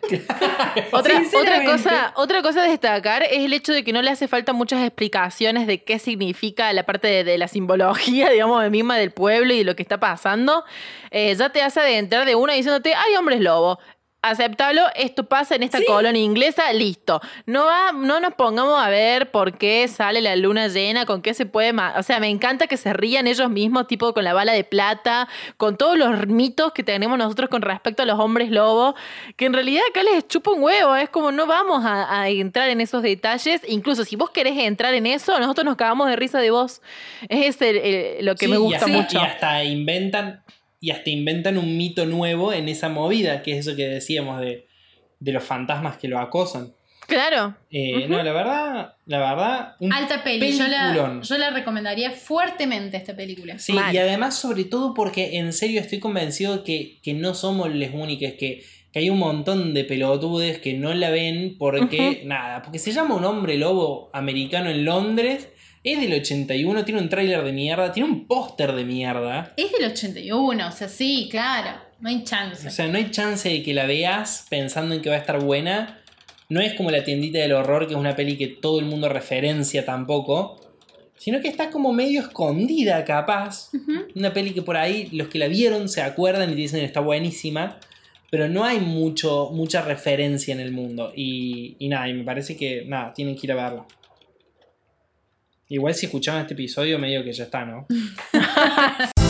Otra, cosa, otra cosa a destacar es el hecho de que no le hace falta muchas explicaciones de qué significa la parte de, de la simbología, digamos, de misma del pueblo y de lo que está pasando. Eh, ya te hace adentrar de una diciéndote, hay hombres lobo. Aceptalo, esto pasa en esta colonia inglesa, listo. No, va, no nos pongamos a ver por qué sale la luna llena, con qué se puede... O sea, me encanta que se rían ellos mismos, tipo con la bala de plata, con todos los mitos que tenemos nosotros con respecto a los hombres lobo, que en realidad acá les chupa un huevo, es como no vamos a, a entrar en esos detalles, incluso si vos querés entrar en eso, nosotros nos cagamos de risa de vos. Es el- el- lo que Sí, me y gusta mucho. Y hasta inventan, y hasta inventan un mito nuevo en esa movida, que es eso que decíamos de, de los fantasmas que lo acosan. Claro. Eh, No, la verdad, la verdad, un Alta peli, yo la, peliculón. yo la recomendaría fuertemente esta película. Sí, y además, sobre todo porque en serio estoy convencido que, que no somos los únicos, que, que hay un montón de pelotudes que no la ven porque, nada, porque se llama un hombre lobo americano en Londres, es del 81, tiene un tráiler de mierda, tiene un póster de mierda. Es del 81, o sea, sí, claro, no hay chance. O sea, no hay chance de que la veas pensando en que va a estar buena. No es como la tiendita del horror, que es una peli que todo el mundo referencia tampoco. Sino que está como medio escondida, capaz. Una peli que por ahí los que la vieron se acuerdan y te dicen está buenísima. Pero no hay mucho, mucha referencia en el mundo. Y, y nada, y me parece que nada, tienen que ir a verla. Igual si escuchaban este episodio, medio que ya está, ¿no?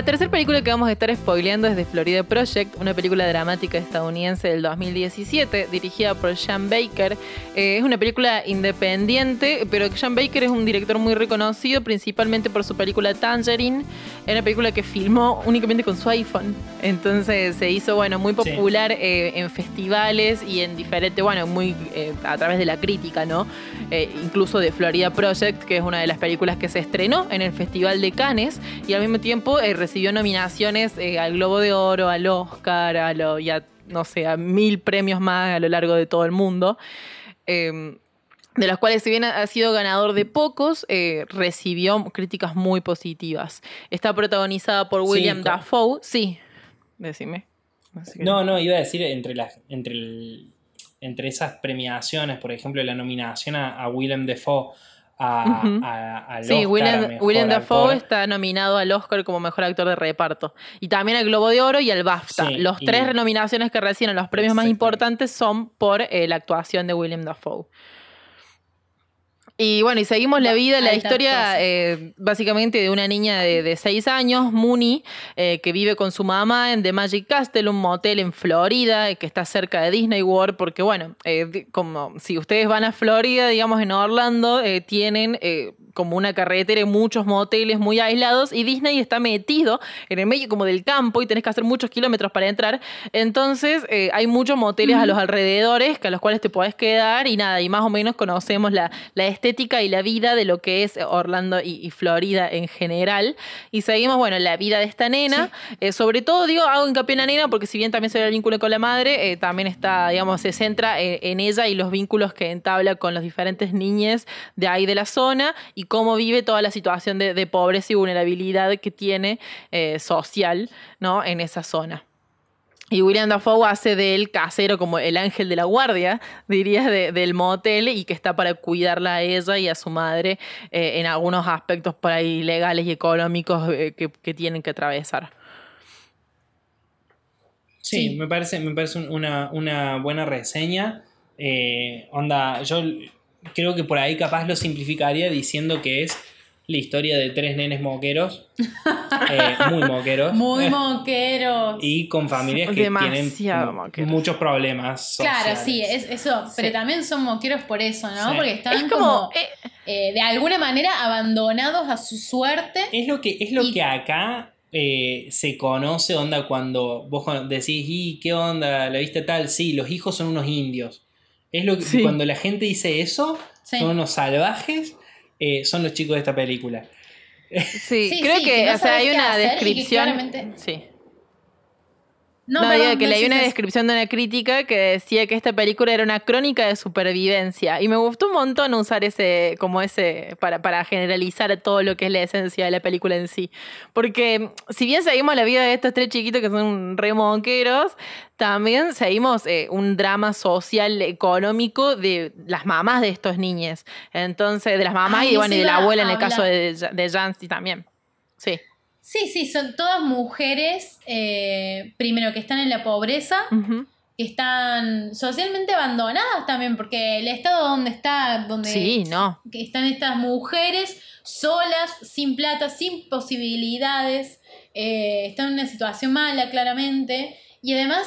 La tercera película que vamos a estar spoileando es de Florida Project, una película dramática estadounidense del 2017, dirigida por Sean Baker. Eh, es una película independiente, pero Sean Baker es un director muy reconocido, principalmente por su película Tangerine. Es una película que filmó únicamente con su iPhone. Entonces se hizo, bueno, muy Sí. popular eh, en festivales y en diferentes, bueno, muy eh, a través de la crítica, ¿no? Eh, incluso de Florida Project, que es una de las películas que se estrenó en el Festival de Cannes y al mismo tiempo eh, recibió nominaciones eh, al Globo de Oro, al Oscar, a lo, y a, no sé, a mil premios más a lo largo de todo el mundo. Eh, de los cuales, si bien ha sido ganador de pocos, eh, recibió críticas muy positivas. Está protagonizada por William Dafoe. Sí, decime. Así que- No, no, iba a decir entre las. Entre, el- entre esas premiaciones, por ejemplo, la nominación a, a Willem Dafoe a, al Sí, Oscar a William, mejor William Dafoe está nominado al Oscar como mejor actor de reparto. Y también al Globo de Oro y al BAFTA. Sí, los tres nominaciones que reciben los premios más importantes son por eh, la actuación de William Dafoe. Y bueno, y seguimos la vida, la historia eh, básicamente de una niña de, de seis años, Mooney, eh, que vive con su mamá en The Magic Castle, un motel en Florida, eh, que está cerca de Disney World, porque bueno, como si ustedes van a Florida, digamos en Orlando, tienen como una carretera y muchos moteles muy aislados y Disney está metido en el medio como del campo y tenés que hacer muchos kilómetros para entrar. Entonces hay muchos moteles a los alrededores que a los cuales te podés quedar y nada, y más o menos conocemos la, la estética y la vida de lo que es Orlando y, y Florida en general. Y seguimos, bueno, la vida de esta nena. Eh, sobre todo, digo, hago hincapié en la nena porque si bien también se ve el vínculo con la madre, eh, también está, digamos, se centra en ella y los vínculos que entabla con los diferentes niñes de ahí de la zona y cómo vive toda la situación de, de pobreza y vulnerabilidad que tiene eh, social, ¿no? En esa zona. Y William Dafoe hace del casero como el ángel de la guardia, dirías, de- del motel y que está para cuidarla a ella y a su madre eh, en algunos aspectos por ahí legales y económicos eh, que, que tienen que atravesar. Sí, Sí. me parece, me parece un- una, una buena reseña. Eh, onda, yo creo que por ahí capaz lo simplificaría diciendo que es la historia de tres nenes moqueros, eh, muy moqueros, Muy moqueros. y con familias que Demasiado tienen moqueros. muchos problemas. Claro, sociales. sí, es eso. Pero también son moqueros por eso, ¿no? Sí. Porque están Es como, como, eh, eh, de alguna manera abandonados a su suerte. Es lo que, es lo Y- que acá eh, se conoce, onda, cuando vos decís, ¿y qué onda? ¿La viste tal? Sí, los hijos son unos indios. Es lo que Sí. cuando la gente dice eso, Sí. son unos salvajes, eh, son los chicos de esta película. sí, Sí, creo sí, que, que no o sea, hay una hacer y que descripción. claramente- Sí. No, No, perdón, digo que leí una descripción de una crítica que decía que esta película era una crónica de supervivencia. Y me gustó un montón usar ese, como ese, para, para generalizar todo lo que es la esencia de la película en sí. Porque si bien seguimos la vida de estos tres chiquitos que son re monqueros, también seguimos eh, un drama social, económico de las mamás de estos niños. Entonces, de las mamás Ay, y, bueno, y de la abuela en el caso de, de Jancy también. Sí. Sí, sí, son todas mujeres, eh, primero que están en la pobreza, que están socialmente abandonadas también, porque el estado donde está, donde Sí, no. que están estas mujeres solas, sin plata, sin posibilidades, eh, están en una situación mala claramente, y además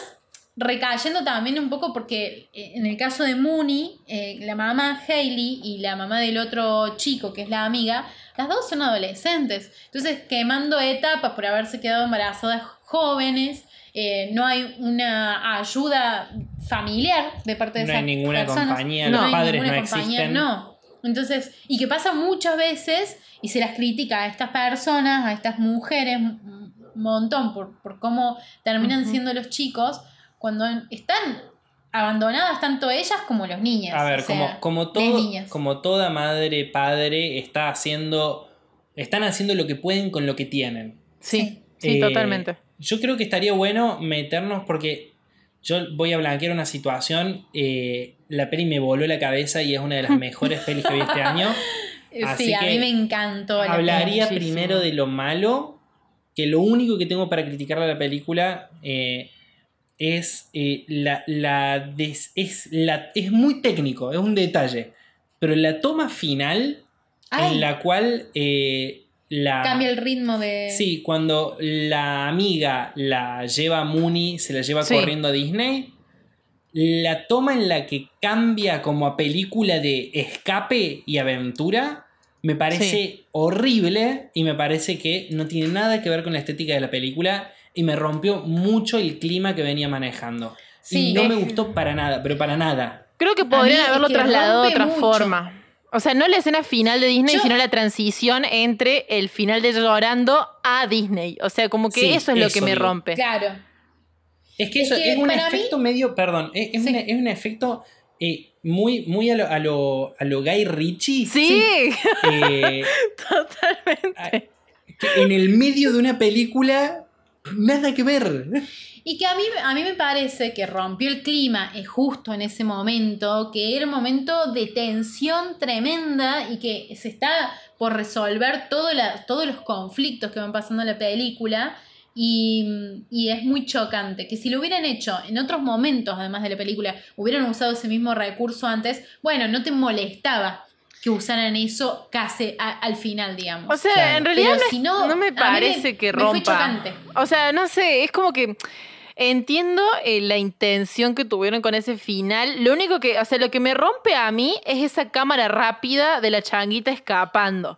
recayendo también un poco porque eh, en el caso de Mooney, eh, la mamá Hailey y la mamá del otro chico, que es la amiga, las dos son adolescentes, entonces quemando etapas por haberse quedado embarazadas jóvenes, eh, no hay una ayuda familiar de parte de No esas hay ninguna personas. compañía, No los padres ninguna no compañía, existen. No. Entonces, y que pasa muchas veces y se las critica a estas personas, a estas mujeres, un montón por, por cómo terminan siendo los chicos cuando están abandonadas tanto ellas como los niños. A ver, o como, sea, como, de todo, como toda madre, padre, está haciendo. Están haciendo lo que pueden con lo que tienen. Sí, sí, Eh, totalmente. Yo creo que estaría bueno meternos porque yo voy a blanquear una situación. eh, la peli me voló la cabeza y es una de las mejores pelis que vi este año. Así sí, a que mí me encantó. la Hablaría primero de lo malo, que lo único que tengo para criticar a la película eh, es eh, la, la des- es la es muy técnico, es un detalle, pero la toma final Ay. en la cual eh, la Cambia el ritmo de. Sí, cuando la amiga la lleva a Mooney, se la lleva Sí. corriendo a Disney, la toma en la que cambia como a película de escape y aventura, me parece Sí. horrible y me parece que no tiene nada que ver con la estética de la película y me rompió mucho el clima que venía manejando. Sí. y no me gustó para nada, pero para nada. Creo que podrían es haberlo que trasladado de otra mucho. forma. O sea, no la escena final de Disney, Yo- sino la transición entre el final de llorando a Disney. O sea, como que Sí, eso es lo eso que me digo. rompe. Claro. Es que Es eso que es un mí- efecto medio, perdón, es, es Sí. un, es un efecto eh, muy, muy a lo, a lo, a lo Guy Ritchie. Sí, eh, totalmente. en el medio de una película, nada que ver. Y que a mí, a mí me parece que rompió el clima justo en ese momento, que era un momento de tensión tremenda y que se está por resolver todo todos los conflictos que van pasando en la película. Y, y es muy chocante que si lo hubieran hecho en otros momentos, además de la película, hubieran usado ese mismo recurso antes, bueno, no te molestaba. Que usaran eso casi a- al final, digamos. O sea, Claro. en realidad no, es- si no, no me parece me- que me fue rompa. chocante. O sea, no sé, es como que entiendo eh, la intención que tuvieron con ese final. Lo único que, o sea, lo que me rompe a mí es esa cámara rápida de la changuita escapando.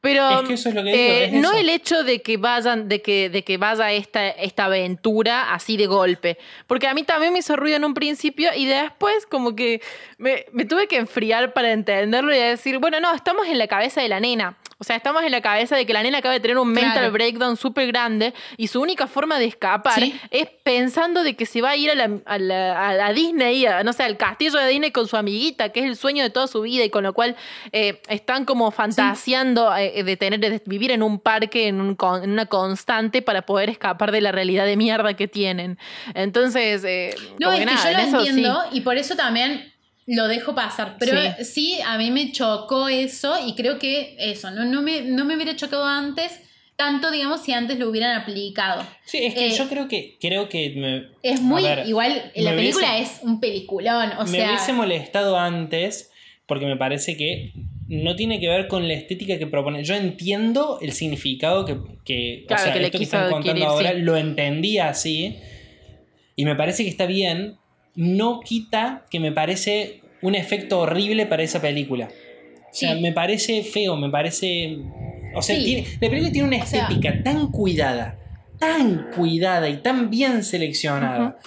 Pero Es que eso es lo que digo, eh, es no eso. el hecho de que vayan, de que, de que vaya esta, esta aventura así de golpe. Porque a mí también me hizo ruido en un principio y después como que me, me tuve que enfriar para entenderlo y decir, bueno, no, estamos en la cabeza de la nena. O sea, estamos en la cabeza de que la nena acaba de tener un mental Claro. breakdown súper grande y su única forma de escapar Sí. es pensando de que se va a ir a, la, a, la- a la Disney, a, no sé, al castillo de Disney con su amiguita, que es el sueño de toda su vida y con lo cual eh, están como fantaseando eh, de tener de vivir en un parque, en, un con- en una constante para poder escapar de la realidad de mierda que tienen. Entonces, eh, No, es que nada, yo lo sí. entiendo y por eso también lo dejo pasar. Pero sí. a mí me chocó eso y creo que eso, no, no, me, no me hubiera chocado antes, tanto digamos si antes lo hubieran aplicado. Sí, es que Eh, yo creo que creo que me, Es muy ver, igual, la película hubiese- es un peliculón, o me sea... hubiese molestado antes porque me parece que no tiene que ver con la estética que propone. Yo entiendo el significado que, que, Claro, o sea, que le esto que están contando adquirir, ahora sí. lo entendí así y me parece que está bien. No quita que me parece un efecto horrible para esa película. O sea, me parece feo, me parece. O sea, Sí. tiene- la película tiene una O sea- estética tan cuidada, tan cuidada y tan bien seleccionada.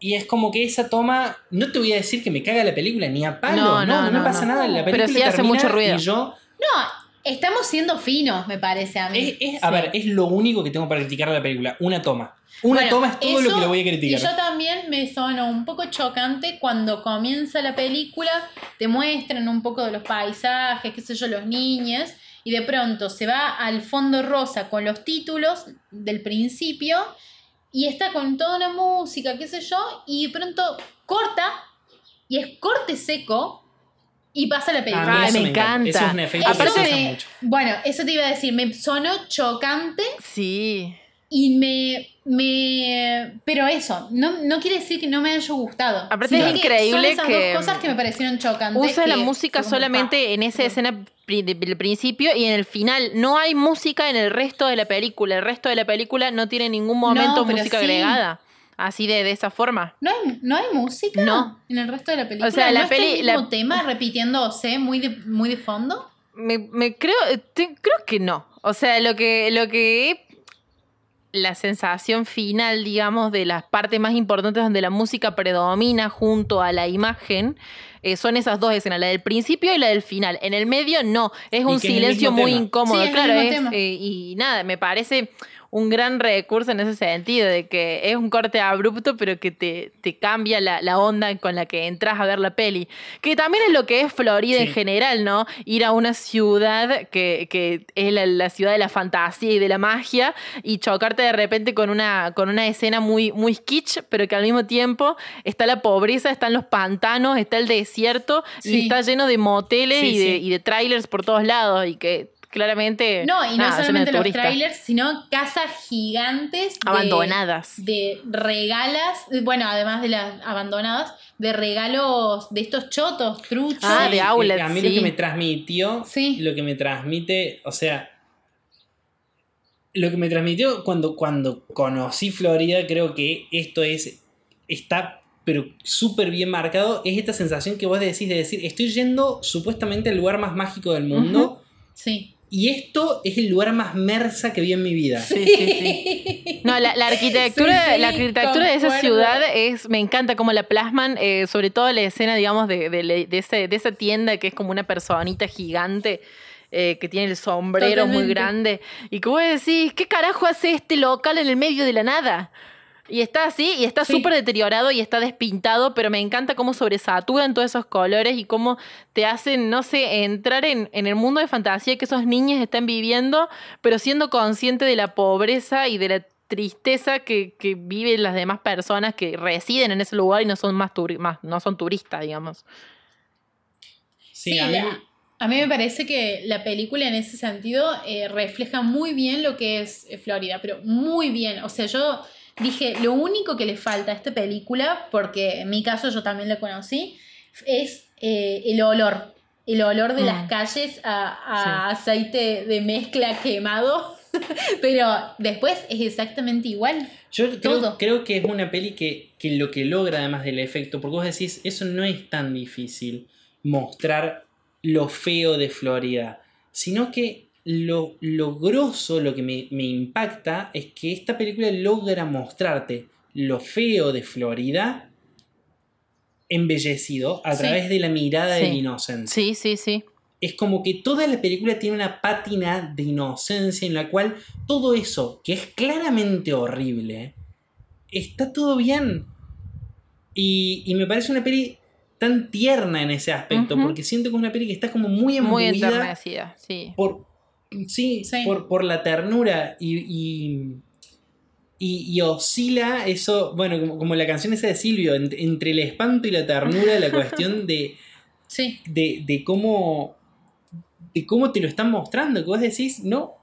Y es como que esa toma, no te voy a decir que me caga la película, ni a palo, No, no, no, no, pasa nada. La Pero película sí hace termina mucho ruido. Y yo, No, estamos siendo finos, me parece a mí. es, es- a Sí. ver, es lo único que tengo para criticar de la película, una toma. Una Bueno, toma es todo lo que le voy a criticar. Y yo también me sonó un poco chocante cuando comienza la película, te muestran un poco de los paisajes, qué sé yo, los niños, y de pronto se va al fondo rosa con los títulos del principio y está con toda una música, qué sé yo, y de pronto corta y es corte seco y pasa la A película. mí Ay, eso me me encanta. encanta. Eso es un efecto Aparte que me- mucho. bueno, eso te iba a decir, me sonó chocante Sí. y me, me. Pero eso, no, no quiere decir que no me haya gustado. Aparte es que increíble son esas que dos cosas que me parecieron chocantes. Usa la que música solamente en esa escena del principio y en el final. No hay música en el resto de la película. El resto de la película no tiene ningún momento No, música sí. agregada. Así de, de esa forma. ¿No hay, ¿No hay música No. en el resto de la película? O sea, ¿No la está peli- el mismo la- tema repitiéndose muy de, muy de fondo? Me, me creo, te- creo que no. O sea, lo que, lo que la sensación final, digamos, de las partes más importantes donde la música predomina junto a la imagen, eh, son esas dos escenas, la del principio y la del final. En el medio no, es un silencio muy tema. incómodo, Sí, es el claro, mismo es, tema. eh, y nada, me parece un gran recurso en ese sentido, de que es un corte abrupto, pero que te, te cambia la, la onda con la que entras a ver la peli. Que también es lo que es Florida en general, ¿no? Ir a una ciudad que, que es la, la ciudad de la fantasía y de la magia y chocarte de repente con una, con una escena muy, muy kitsch, pero que al mismo tiempo está la pobreza, están los pantanos, está el desierto y está lleno de moteles Sí, y, de, y de trailers por todos lados y que claramente... No, y no nada, solamente los trailers, sino casas gigantes. de- Abandonadas. De regalas, bueno, además de las abandonadas, de regalos de estos chotos, truchos. Ah, de outlets, A mí sí. lo que me transmitió, Sí. lo que me transmite, o sea, lo que me transmitió cuando, cuando conocí Florida, creo que esto es, está, pero súper bien marcado, es esta sensación que vos decís de decir, estoy yendo supuestamente al lugar más mágico del mundo, Sí. Y esto es el lugar más mersa que vi en mi vida. Sí, sí, sí. No, la, la arquitectura, Sí, sí, la arquitectura de esa ciudad es, me encanta cómo la plasman, eh, sobre todo la escena, digamos, de, de, de ese- de esa tienda que es como una personita gigante. eh, que tiene el sombrero muy grande. Y que vos decís, ¿qué carajo hace este local en el medio de la nada? Y está así, y está Sí. súper deteriorado y está despintado, pero me encanta cómo sobresaturan todos esos colores y cómo te hacen, no sé, entrar en, en el mundo de fantasía que esos niños están viviendo, pero siendo consciente de la pobreza y de la tristeza que, que viven las demás personas que residen en ese lugar y no son más, turi- más no son turistas, digamos. Sí, Sí, a mí- la- a mí me parece que la película en ese sentido eh, refleja muy bien lo que es eh, Florida, pero muy bien. O sea, yo dije, lo único que le falta a esta película, porque en mi caso yo también la conocí, es eh, el olor. el olor de Mm. las calles a, a aceite de mezcla quemado. Pero después es exactamente igual. Yo creo, Todo. creo que es una peli que, que lo que logra, además del efecto, porque vos decís, eso no es tan difícil mostrar lo feo de Florida, sino que lo, lo grosso, lo que me, me impacta, es que esta película logra mostrarte lo feo de Florida embellecido a Sí. través de la mirada de la inocencia Sí, sí, sí. es como que toda la película tiene una pátina de inocencia en la cual todo eso, que es claramente horrible, está todo bien. Y, y me parece una peli tan tierna en ese aspecto, porque siento que es una peli que está como muy Muy enternecida, sí. por, sí, Sí. Por, por la ternura y, y, y- y oscila eso, bueno, como, como la canción esa de Silvio, ent- entre el espanto y la ternura, la cuestión de Sí. de, de cómo de cómo te lo están mostrando, que vos decís, no,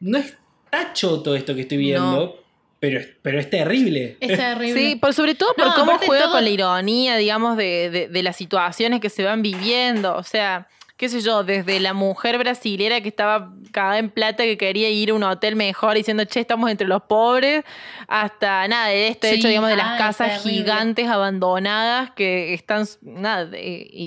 no está choto esto que estoy viendo, No. pero, es- pero es terrible. Es terrible. Sí, por, sobre todo por No, cómo juega todo- con la ironía, digamos, de, de- de las situaciones que se van viviendo. O sea, qué sé yo, desde la mujer brasilera que estaba cagada en plata, que quería ir a un hotel mejor diciendo, che, estamos entre los pobres, hasta nada, de esto Sí, hecho, digamos, de las casas gigantes abandonadas que están, nada,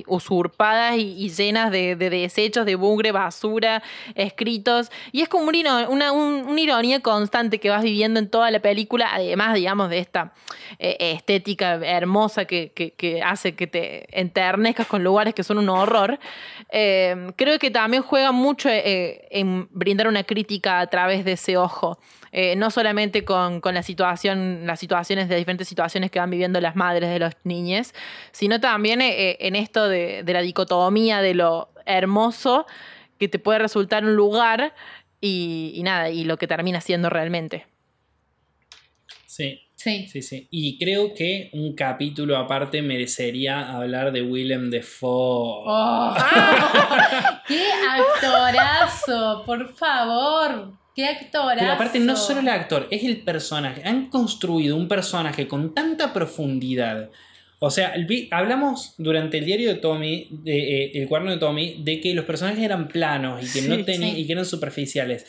usurpadas y, y llenas de, de desechos, de bugre, basura, escritos. Y es como una, una, un- una ironía constante que vas viviendo en toda la película, además, digamos, de esta eh, estética hermosa que, que- que hace que te enternezcas con lugares que son un horror. Eh, creo que también juega mucho eh, en brindar una crítica a través de ese ojo. Eh, no solamente con, la situación, las situaciones de diferentes situaciones que van viviendo las madres de los niños, sino también eh, en esto de, de la dicotomía de lo hermoso que te puede resultar un lugar y, y nada, y lo que termina siendo realmente. Sí, Sí. sí, sí. Y creo que un capítulo aparte merecería hablar de Willem Dafoe. Oh. ¡Qué actorazo! Por favor. ¡Qué actorazo! Pero aparte no solo el actor, es el personaje. Han construido un personaje con tanta profundidad. O sea, hablamos durante el diario de Tommy, de, eh, el cuaderno de Tommy, de que los personajes eran planos y que, Sí, no tenían, sí. y que eran superficiales.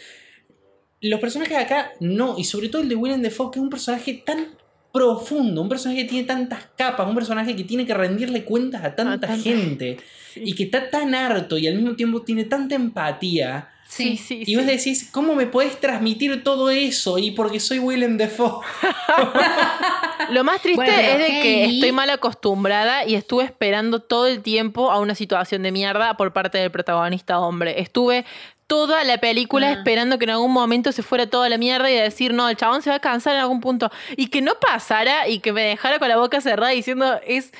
Los personajes de acá no, y sobre todo el de Willem Dafoe, que es un personaje tan profundo, un personaje que tiene tantas capas, un personaje que tiene que rendirle cuentas a tanta tanta- gente y que está tan harto y al mismo tiempo tiene tanta empatía. Sí. sí, Y vos decís, ¿cómo me podés transmitir todo eso? Y porque soy Willem Dafoe. Lo más triste Bueno, es de que estoy mal acostumbrada y estuve esperando todo el tiempo a una situación de mierda por parte del protagonista hombre. Estuve toda la película esperando que en algún momento se fuera toda la mierda y decir, no, el chabón se va a cansar en algún punto. Y que no pasara y que me dejara con la boca cerrada diciendo, es...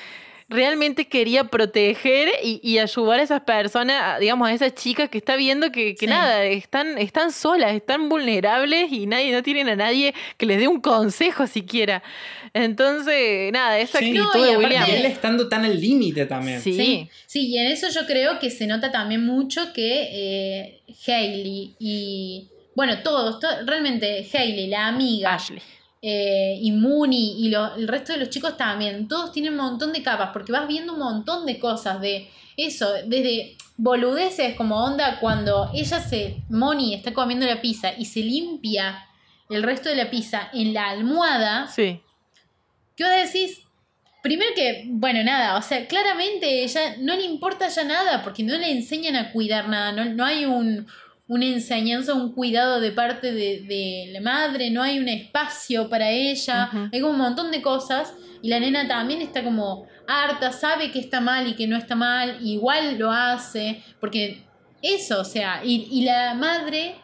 Realmente quería proteger y, y ayudar a esas personas, digamos, a esas chicas que está viendo que, que Sí. nada, están, están solas, están vulnerables y nadie, no tienen a nadie que les dé un consejo siquiera. Entonces, nada, esa Sí. actitud de William. Él estando tan al límite también. Sí. Sí. sí, y en eso yo creo que se nota también mucho que eh, Hailey y. Bueno, todos, to- realmente Hailey, la amiga, Ashley. Eh, y Mooney y lo- el resto de los chicos también, todos tienen un montón de capas, porque vas viendo un montón de cosas de eso, desde boludeces como onda cuando ella se, Moni está comiendo la pizza y se limpia el resto de la pizza en la almohada, Sí. ¿qué vos decís? Primero que, bueno, nada, o sea, claramente ella no le importa ya nada, porque no le enseñan a cuidar nada, no, no hay un, una enseñanza, un cuidado de parte de, de la madre, no hay un espacio para ella, hay como un montón de cosas, y la nena también está como harta, sabe que está mal y que no está mal, igual lo hace, porque eso, o sea, y, y la madre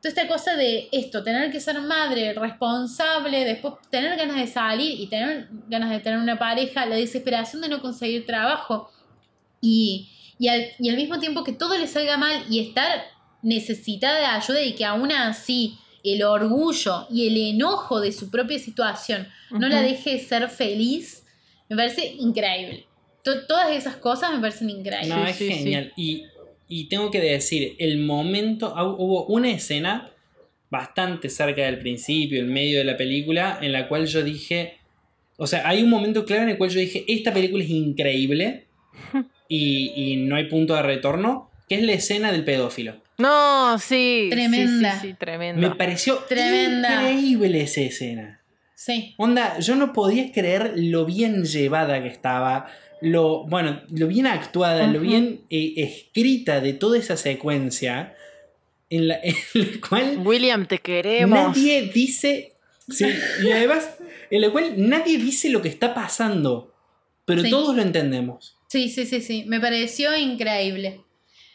toda esta cosa de esto, tener que ser madre, responsable, después tener ganas de salir y tener ganas de tener una pareja, la desesperación de no conseguir trabajo y, y, al, y al mismo tiempo que todo le salga mal y estar necesitada de ayuda y que aún así el orgullo y el enojo de su propia situación no la deje ser feliz, me parece increíble. To- todas esas cosas me parecen increíbles. No, es sí, sí. genial. Y, y tengo que decir, el momento, hubo una escena bastante cerca del principio, en medio de la película, en la cual yo dije, o sea, hay un momento claro en el cual yo dije, esta película es increíble, y, y no hay punto de retorno, que es la escena del pedófilo. No, sí. sí, Tremenda. Sí, sí, tremenda. Me pareció Tremenda. increíble esa escena. Sí. Onda, yo no podía creer lo bien llevada que estaba, lo, bueno, lo bien actuada, lo bien eh, escrita de toda esa secuencia, en la, en la cual William, te queremos. nadie dice, sí, y además, en la cual nadie dice lo que está pasando, pero Sí. todos lo entendemos. Sí, sí, sí, sí. Me pareció increíble.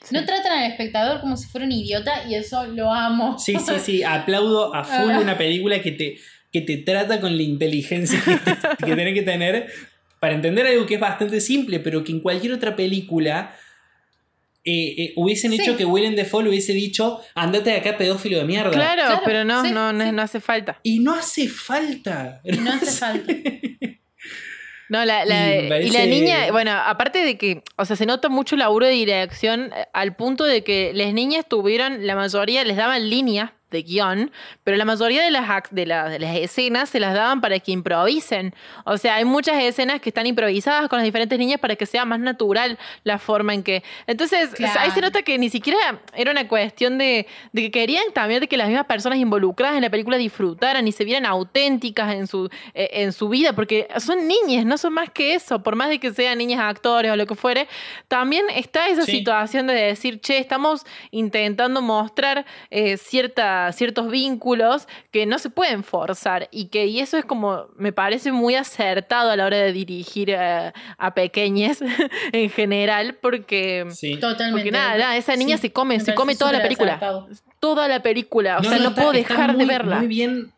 Sí. No tratan al espectador como si fuera un idiota y eso lo amo. Sí, sí, sí, aplaudo a full Ah. una película que te, que te trata con la inteligencia que, te- que tenés que tener para entender algo que es bastante simple, pero que en cualquier otra película eh, eh, hubiesen Sí. hecho que Willem Dafoe hubiese dicho, andate de acá pedófilo de mierda. Claro, Claro, pero no, sí, no, no, sí. no hace falta. Y no hace falta. Y no hace falta. No, la, la- Y la niña, bueno, aparte de que, o sea, se nota mucho laburo de dirección eh, al punto de que las niñas tuvieron, la mayoría les daban líneas de guion, pero la mayoría de las, de, la- de las escenas se las daban para que improvisen. O sea, hay muchas escenas que están improvisadas con las diferentes niñas para que sea más natural la forma en que... Entonces, Claro. ahí se nota que ni siquiera era una cuestión de, de que querían también de que las mismas personas involucradas en la película disfrutaran y se vieran auténticas en su, eh, en su vida, porque son niñas, no son más que eso, por más de que sean niñas actores o lo que fuere, también está esa Sí. situación de decir, che, estamos intentando mostrar eh, cierta, ciertos vínculos que no se pueden forzar y que y eso es como, me parece muy acertado a la hora de dirigir eh, a pequeñes en general, porque... Sí. Totalmente. Porque nada, nada, esa niña Sí, se come, me se come toda la película. acertado. Toda la película. O sea, no, está- puedo está dejar de muy- verla. Muy bien,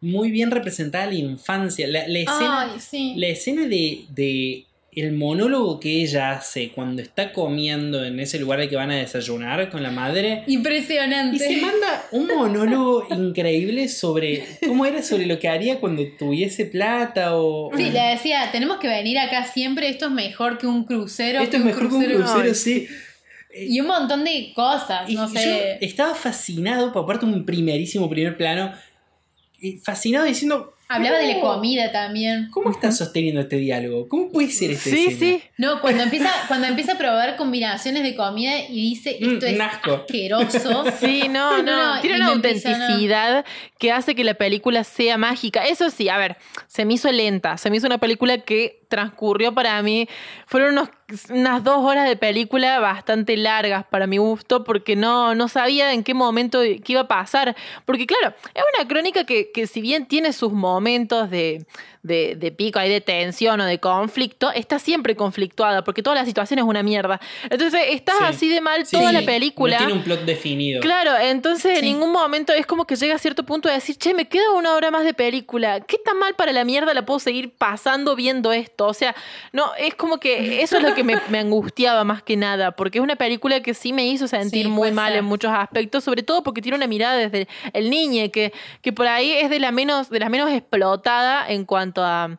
muy bien representada la infancia. La, la escena, Ay, sí. la escena de, de el monólogo que ella hace cuando está comiendo en ese lugar al que van a desayunar con la madre. Impresionante. Y se manda un monólogo increíble sobre cómo era sobre lo que haría cuando tuviese plata o... Sí, le decía, tenemos que venir acá siempre, esto es mejor que un crucero. Esto es mejor que un crucero, sí. Y un montón de cosas, Y no yo sé. estaba fascinado, por aparte un primerísimo primer plano, fascinado diciendo... Hablaba de la ¿cómo- comida también. ¿Cómo estás sosteniendo este diálogo? ¿Cómo puede ser este Sí, sí. No, cuando empieza, cuando empieza a probar combinaciones de comida y dice, Mm, esto es asqueroso. Sí, no, no. No, Tiene una autenticidad que hace que la película sea mágica. Eso sí, a ver, se me hizo lenta. Se me hizo una película que transcurrió para mí. Fueron unos- unas dos horas de película bastante largas para mi gusto, porque no, no sabía en qué momento qué iba a pasar. Porque, claro, es una crónica que, que si bien tiene sus momentos de, de, de pico, hay de tensión o de conflicto, está siempre conflictuada, porque toda la situación es una mierda. Entonces, estás Sí. así de mal Sí, toda la película. No tiene un plot definido. Claro, entonces Sí. en ningún momento es como que llega a cierto punto de decir, che, me queda una hora más de película. ¿Qué tan mal para la mierda la puedo seguir pasando viendo esto? O sea, no, es como que eso es lo que me, me angustiaba más que nada, porque es una película que sí me hizo sentir Sí, muy mal ser. en muchos aspectos, sobre todo porque tiene una mirada desde el niño, que, que por ahí es de la menos, de las menos explotada en cuanto a.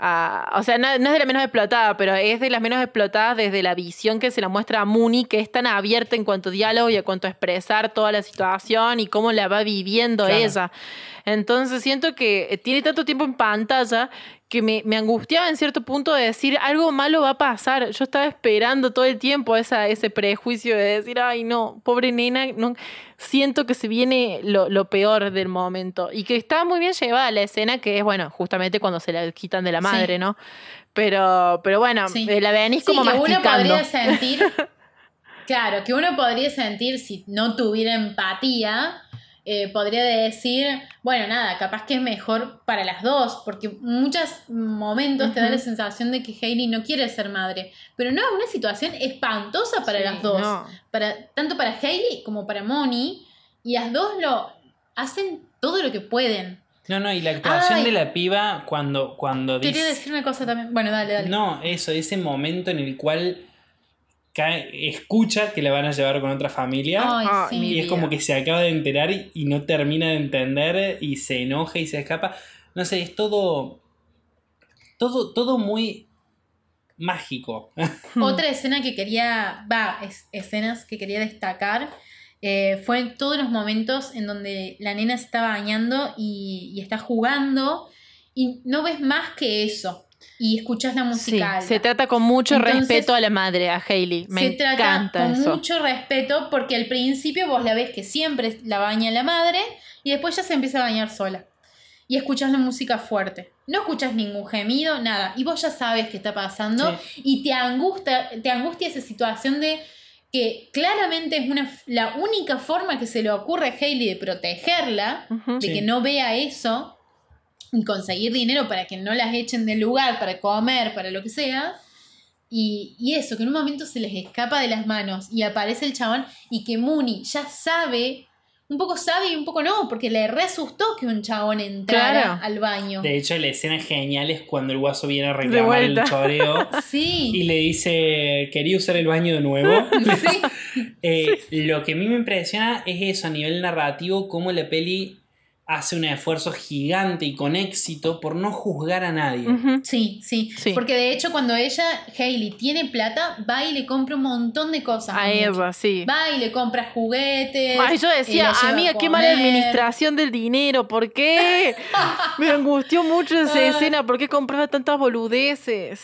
a- o sea, no, no es de la menos explotada, pero es de las menos explotadas desde la visión que se la muestra a Mooney, que es tan abierta en cuanto a diálogo y a cuanto a expresar toda la situación y cómo la va viviendo Claro. ella. Entonces siento que eh, tiene tanto tiempo en pantalla que me, me angustiaba en cierto punto de decir algo malo va a pasar. Yo estaba esperando todo el tiempo esa, ese prejuicio de decir, ay no, pobre nena, no, siento que se viene lo, lo peor del momento. Y que está muy bien llevada la escena, que es, bueno, justamente cuando se la quitan de la madre, ¿no? Pero, pero bueno, Sí. eh, la venís Sí, como que uno podría sentir, claro, que uno podría sentir si no tuviera empatía, eh, podría decir, bueno, nada, capaz que es mejor para las dos, porque muchos momentos te da la sensación de que Hailey no quiere ser madre, pero no, es una situación espantosa para Sí, las dos, no. para, tanto para Hailey como para Moni, y las dos lo hacen todo lo que pueden. No, no, y la actuación Ay. de la piba cuando, cuando Quería dice... decir una cosa también. Bueno, dale, dale. No, eso, ese momento en el cual cae- escucha que la van a llevar con otra familia. Ay, sí. y es como que se acaba de enterar y, y no termina de entender y se enoja y se escapa. No sé, es todo. Todo, todo muy mágico. Otra escena que quería, va, es- escenas que quería destacar, eh, fue en todos los momentos en donde la nena se está bañando y, y está jugando y no ves más que eso. Y escuchas la Sí, música alta. se trata con mucho Entonces, respeto a la madre, a Hailey. Me se trata encanta con eso. mucho respeto porque al principio vos la ves que siempre la baña la madre y después ya se empieza a bañar sola. Y escuchas la música fuerte. No escuchas ningún gemido, nada. Y vos ya sabes qué está pasando y te angustia, te angustia esa situación de que claramente es una, la única forma que se le ocurre a Hailey de protegerla, Ujú. de Sí. que no vea eso y conseguir dinero para que no las echen del lugar, para comer, para lo que sea. Y, y eso, que en un momento se les escapa de las manos y aparece el chabón y que Mooney ya sabe, un poco sabe y un poco no, porque le re asustó que un chabón entrara Claro. al baño. De hecho, la escena genial es cuando el guaso viene a reclamar el choreo y Sí, le dice, quería usar el baño de nuevo. sí, Eh, Lo que a mí me impresiona es eso a nivel narrativo, cómo la peli hace un esfuerzo gigante y con éxito por no juzgar a nadie. Sí, sí, Sí. Porque de hecho cuando ella, Hailey, tiene plata, va y le compra un montón de cosas. A mucho. Eva, sí. Va y le compra juguetes. Ay, yo eh, decía, a amiga, qué mala comer". administración del dinero, ¿por qué? Me angustió mucho esa Ay. escena, ¿por qué compraba tantas boludeces?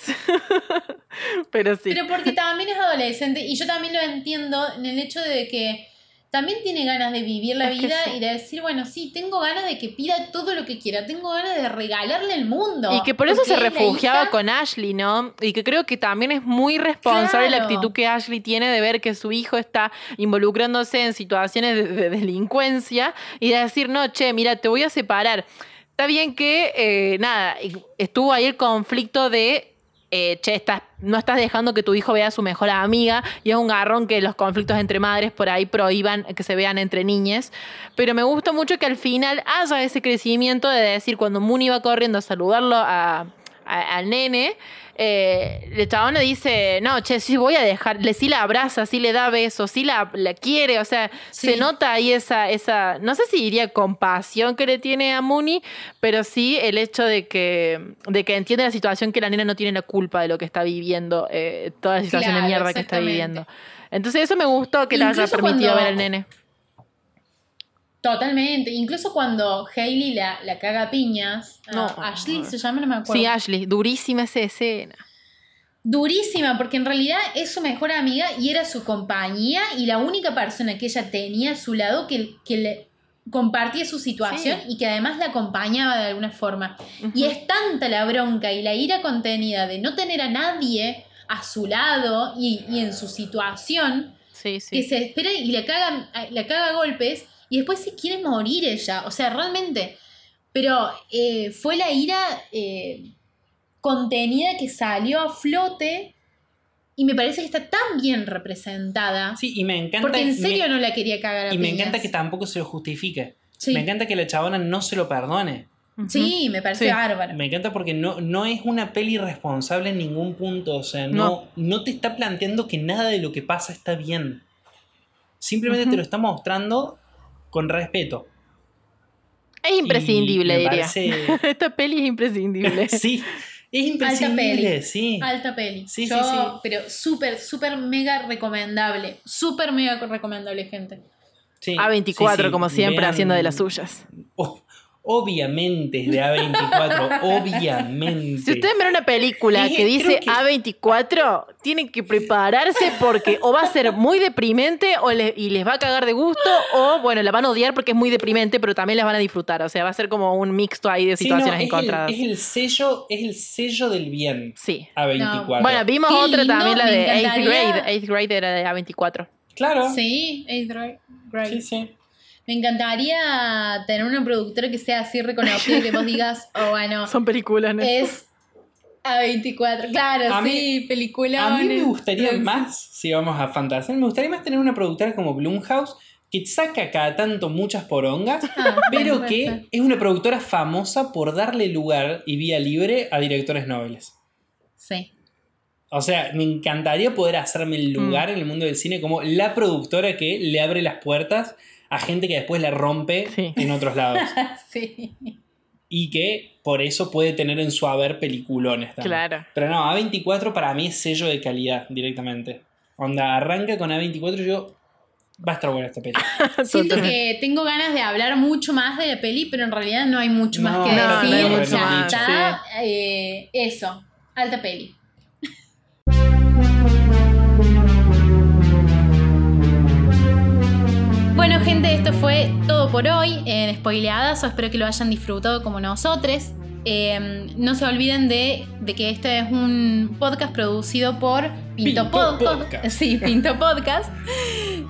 Pero sí. Pero porque también es adolescente y yo también lo entiendo en el hecho de que también tiene ganas de vivir la Es vida sí. y de decir, bueno, sí, tengo ganas de que pida todo lo que quiera, tengo ganas de regalarle el mundo. Y que por eso se refugiaba hija- con Ashley, ¿no? Y que creo que también es muy responsable la actitud que Ashley tiene de ver que su hijo está involucrándose en situaciones de, de delincuencia y de decir, no, che, mira, te voy a separar. Está bien que, eh, nada, estuvo ahí el conflicto de, eh, che, no estás dejando que tu hijo vea a su mejor amiga y es un garrón que los conflictos entre madres por ahí prohíban que se vean entre niñas. Pero me gusta mucho que al final haya ese crecimiento de decir, cuando Mooney va corriendo a saludarlo a- a- al nene, eh, el chabón le dice, no, che, sí voy a dejar, le sí la abraza, sí le da besos, sí la, la quiere, o sea, Sí. se nota ahí esa, esa, no sé si diría compasión que le tiene a Mooney, pero sí el hecho de que, de que entiende la situación que la nena no tiene la culpa de lo que está viviendo, eh, toda la situación Claro, de mierda que está viviendo. Entonces eso me gustó que le haya permitido cuando- ver al nene. Totalmente. Incluso cuando Hailey la, la caga a piñas, a No. Ashley se llama, no me acuerdo. Sí, Ashley, durísima esa escena. Durísima, porque en realidad es su mejor amiga y era su compañía y la única persona que ella tenía a su lado que, que le compartía su situación Sí. y que además la acompañaba de alguna forma. Y es tanta la bronca y la ira contenida de no tener a nadie a su lado y, y en su situación Sí, que se espera y le caga, le caga a golpes y después se quiere morir ella. O sea, realmente. Pero eh, fue la ira eh, contenida que salió a flote y me parece que está tan bien representada. Sí, y me encanta. porque en serio me- no la quería cagar a Y me encanta que tampoco se lo justifique. Sí, Me encanta que la chabona no se lo perdone. Sí me parece Sí. bárbaro. Me encanta porque no, no es una peli responsable en ningún punto. O sea, no, no. te está planteando que nada de lo que pasa está bien. Simplemente te lo está mostrando con respeto. Es imprescindible, diría. parece- Esta peli es imprescindible. Sí, es peli. imprescindible, sí. Alta peli. Sí, Yo, sí, sí. Pero súper, súper mega recomendable. Súper mega recomendable, gente. sí. A24, Sí, sí, como siempre, vean- haciendo de las suyas. Obviamente es de A24, obviamente. Si ustedes ven una película que dice creo que- A24, tienen que prepararse porque o va a ser muy deprimente o le- y les va a cagar de gusto o, bueno, la van a odiar porque es muy deprimente, pero también las van a disfrutar. O sea, va a ser como un mixto ahí de Sí, no, situaciones es, encontradas. El, es el sello, es el sello del bien. Sí. A24. No. Bueno, vimos Qué otra lindo, también, la de 8th encantaría- grade. 8th grade era de A24. claro. Sí, es dra- great. Sí, sí. Me encantaría tener una productora que sea así reconocida y que vos digas, oh, bueno, Son películas, ¿no? es A24. Claro, A mí- sí, película. A mí me gustaría más, si vamos a fantasear, me gustaría más tener una productora como Blumhouse que saca cada tanto muchas porongas, Ah, pero que ser. es una productora famosa por darle lugar y vía libre a directores nobles. Sí. O sea, me encantaría poder hacerme el lugar en el mundo del cine como la productora que le abre las puertas a gente que después la rompe Sí. en otros lados. sí. y que por eso puede tener en su haber peliculones también. Claro. Pero no, A24 para mí es sello de calidad directamente. Onda, arranca con A24 y yo Va a estar buena esta película. Siento que tengo ganas de hablar mucho más de la peli, pero en realidad no hay mucho más No, que no, no hay decir. está. eh, eso, alta peli. Bueno, gente, esto fue todo por hoy en Spoileadas. Espero que lo hayan disfrutado como nosotros. Eh, no se olviden de, de que este es un podcast producido por Pinto, Pinto Pod- Podcast. Sí, Pinto Podcast.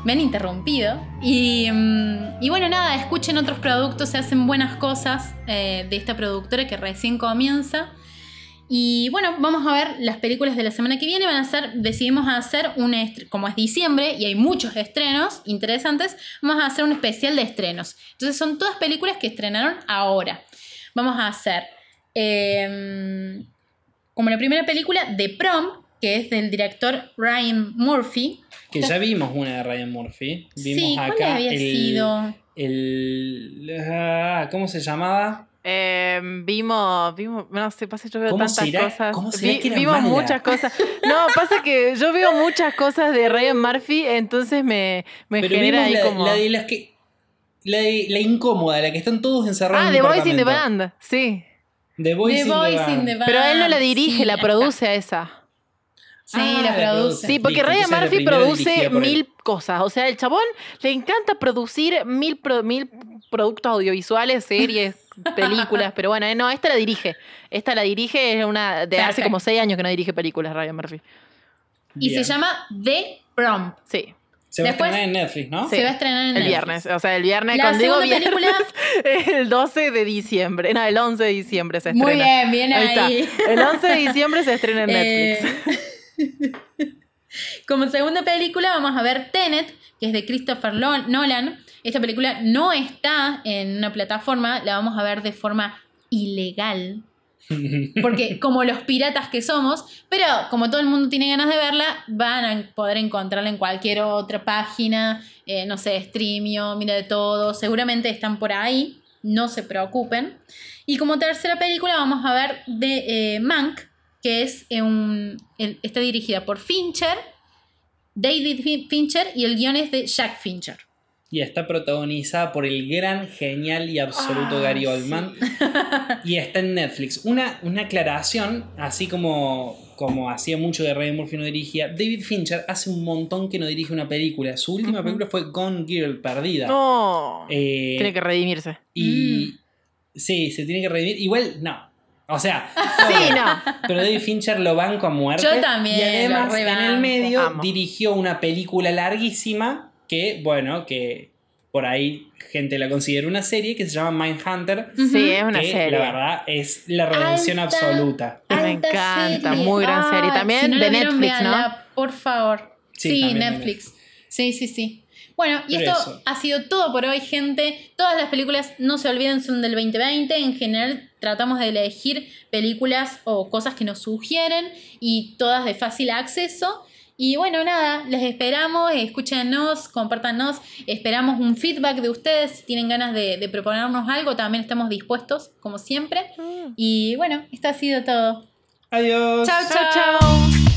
Me han interrumpido. Y, mm, y bueno, nada, escuchen otros productos, se hacen buenas cosas eh, de esta productora que recién comienza. Y bueno, vamos a ver las películas de la semana que viene. Van a ser, decidimos hacer un como es diciembre y hay muchos estrenos interesantes, vamos a hacer un especial de estrenos. Entonces son todas películas que estrenaron ahora. Vamos a hacer em, como la primera película The Prom, que es del director Ryan Murphy. Que ya vimos una de Ryan Murphy. Vimos sí, ¿cuál acá había el, sido? el- ah, ¿Cómo se llamaba? Eh, vimos, vimos, no sé, pasa yo veo ¿Cómo tantas será- cosas. cómo será que era vimos mala? muchas cosas. No, pasa que yo veo muchas cosas de Ryan Murphy, entonces me, me Pero genera vimos ahí la, como. la de las que. La, de- la incómoda, la que están todos encerrados ah, en The Boys in the. Band, sí. The The in, Boys the Band. in the Band. Pero él no la dirige, Sí, la produce a esa. Sí, Ah, la la produce. produce. Sí, porque Ryan Murphy produce mil cosas. O sea, el chabón le encanta producir mil, pro- mil productos audiovisuales, series, películas. Pero bueno, eh, no, esta la dirige. Esta la dirige, es una de hace como seis años que no dirige películas, Ryan Murphy. Y Bien. se llama The Prom. Sí. Se va a estrenar en Netflix, ¿no? Sí. Se va a estrenar en El Netflix. viernes, o sea, el viernes, La cuando digo segunda viernes, película- es el 12 de diciembre, no, el 11 de diciembre se estrena. Muy bien, bien ahí. está. El 11 de diciembre se estrena en Netflix. Eh, Como segunda película vamos a ver Tenet, que es de Christopher Nolan. Esta película no está en una plataforma, la vamos a ver de forma ilegal. Porque como los piratas que somos, pero como todo el mundo tiene ganas de verla, van a poder encontrarla en cualquier otra página, eh, no sé, Streamio, Mira de todo, seguramente están por ahí, no se preocupen. Y como tercera película vamos a ver de eh, Mank, que es eh, un, el- está dirigida por Fincher, David Fin- Fincher, y el guion es de Jack Fincher. Y está protagonizada por el gran, genial y absoluto Ah, Gary Oldman. Y está en Netflix. Una, una aclaración, así como, como hacía mucho de Ryan Murphy no dirigía, David Fincher hace un montón que no dirige una película. Su última película fue Gone Girl, Perdida. No. Eh, Tiene que redimirse. Y sí, se tiene que redimir. Igual, no. O sea, Sí, obvio, no. pero David Fincher lo banco a muerte. Yo también Y además, lo en el medio, Amo. dirigió una película larguísima que, bueno, que por ahí gente la considera una serie que se llama Mindhunter. Sí, es una serie. la verdad es la redención Alta. absoluta. Me encanta, serie. muy gran serie. También si no de vieron, Netflix, ¿no? véanla, Por favor. Sí, Netflix. Sí, sí, sí. Bueno, y esto eso. ha sido todo por hoy, gente. Todas las películas, no se olviden, son del 2020. En general, tratamos de elegir películas o cosas que nos sugieren y todas de fácil acceso. Y bueno, nada, les esperamos, escúchenos, compártanos, esperamos un feedback de ustedes, si tienen ganas de, de proponernos algo, también estamos dispuestos, como siempre. Y bueno, esto ha sido todo. Adiós. Chao, Chao, chao. chao.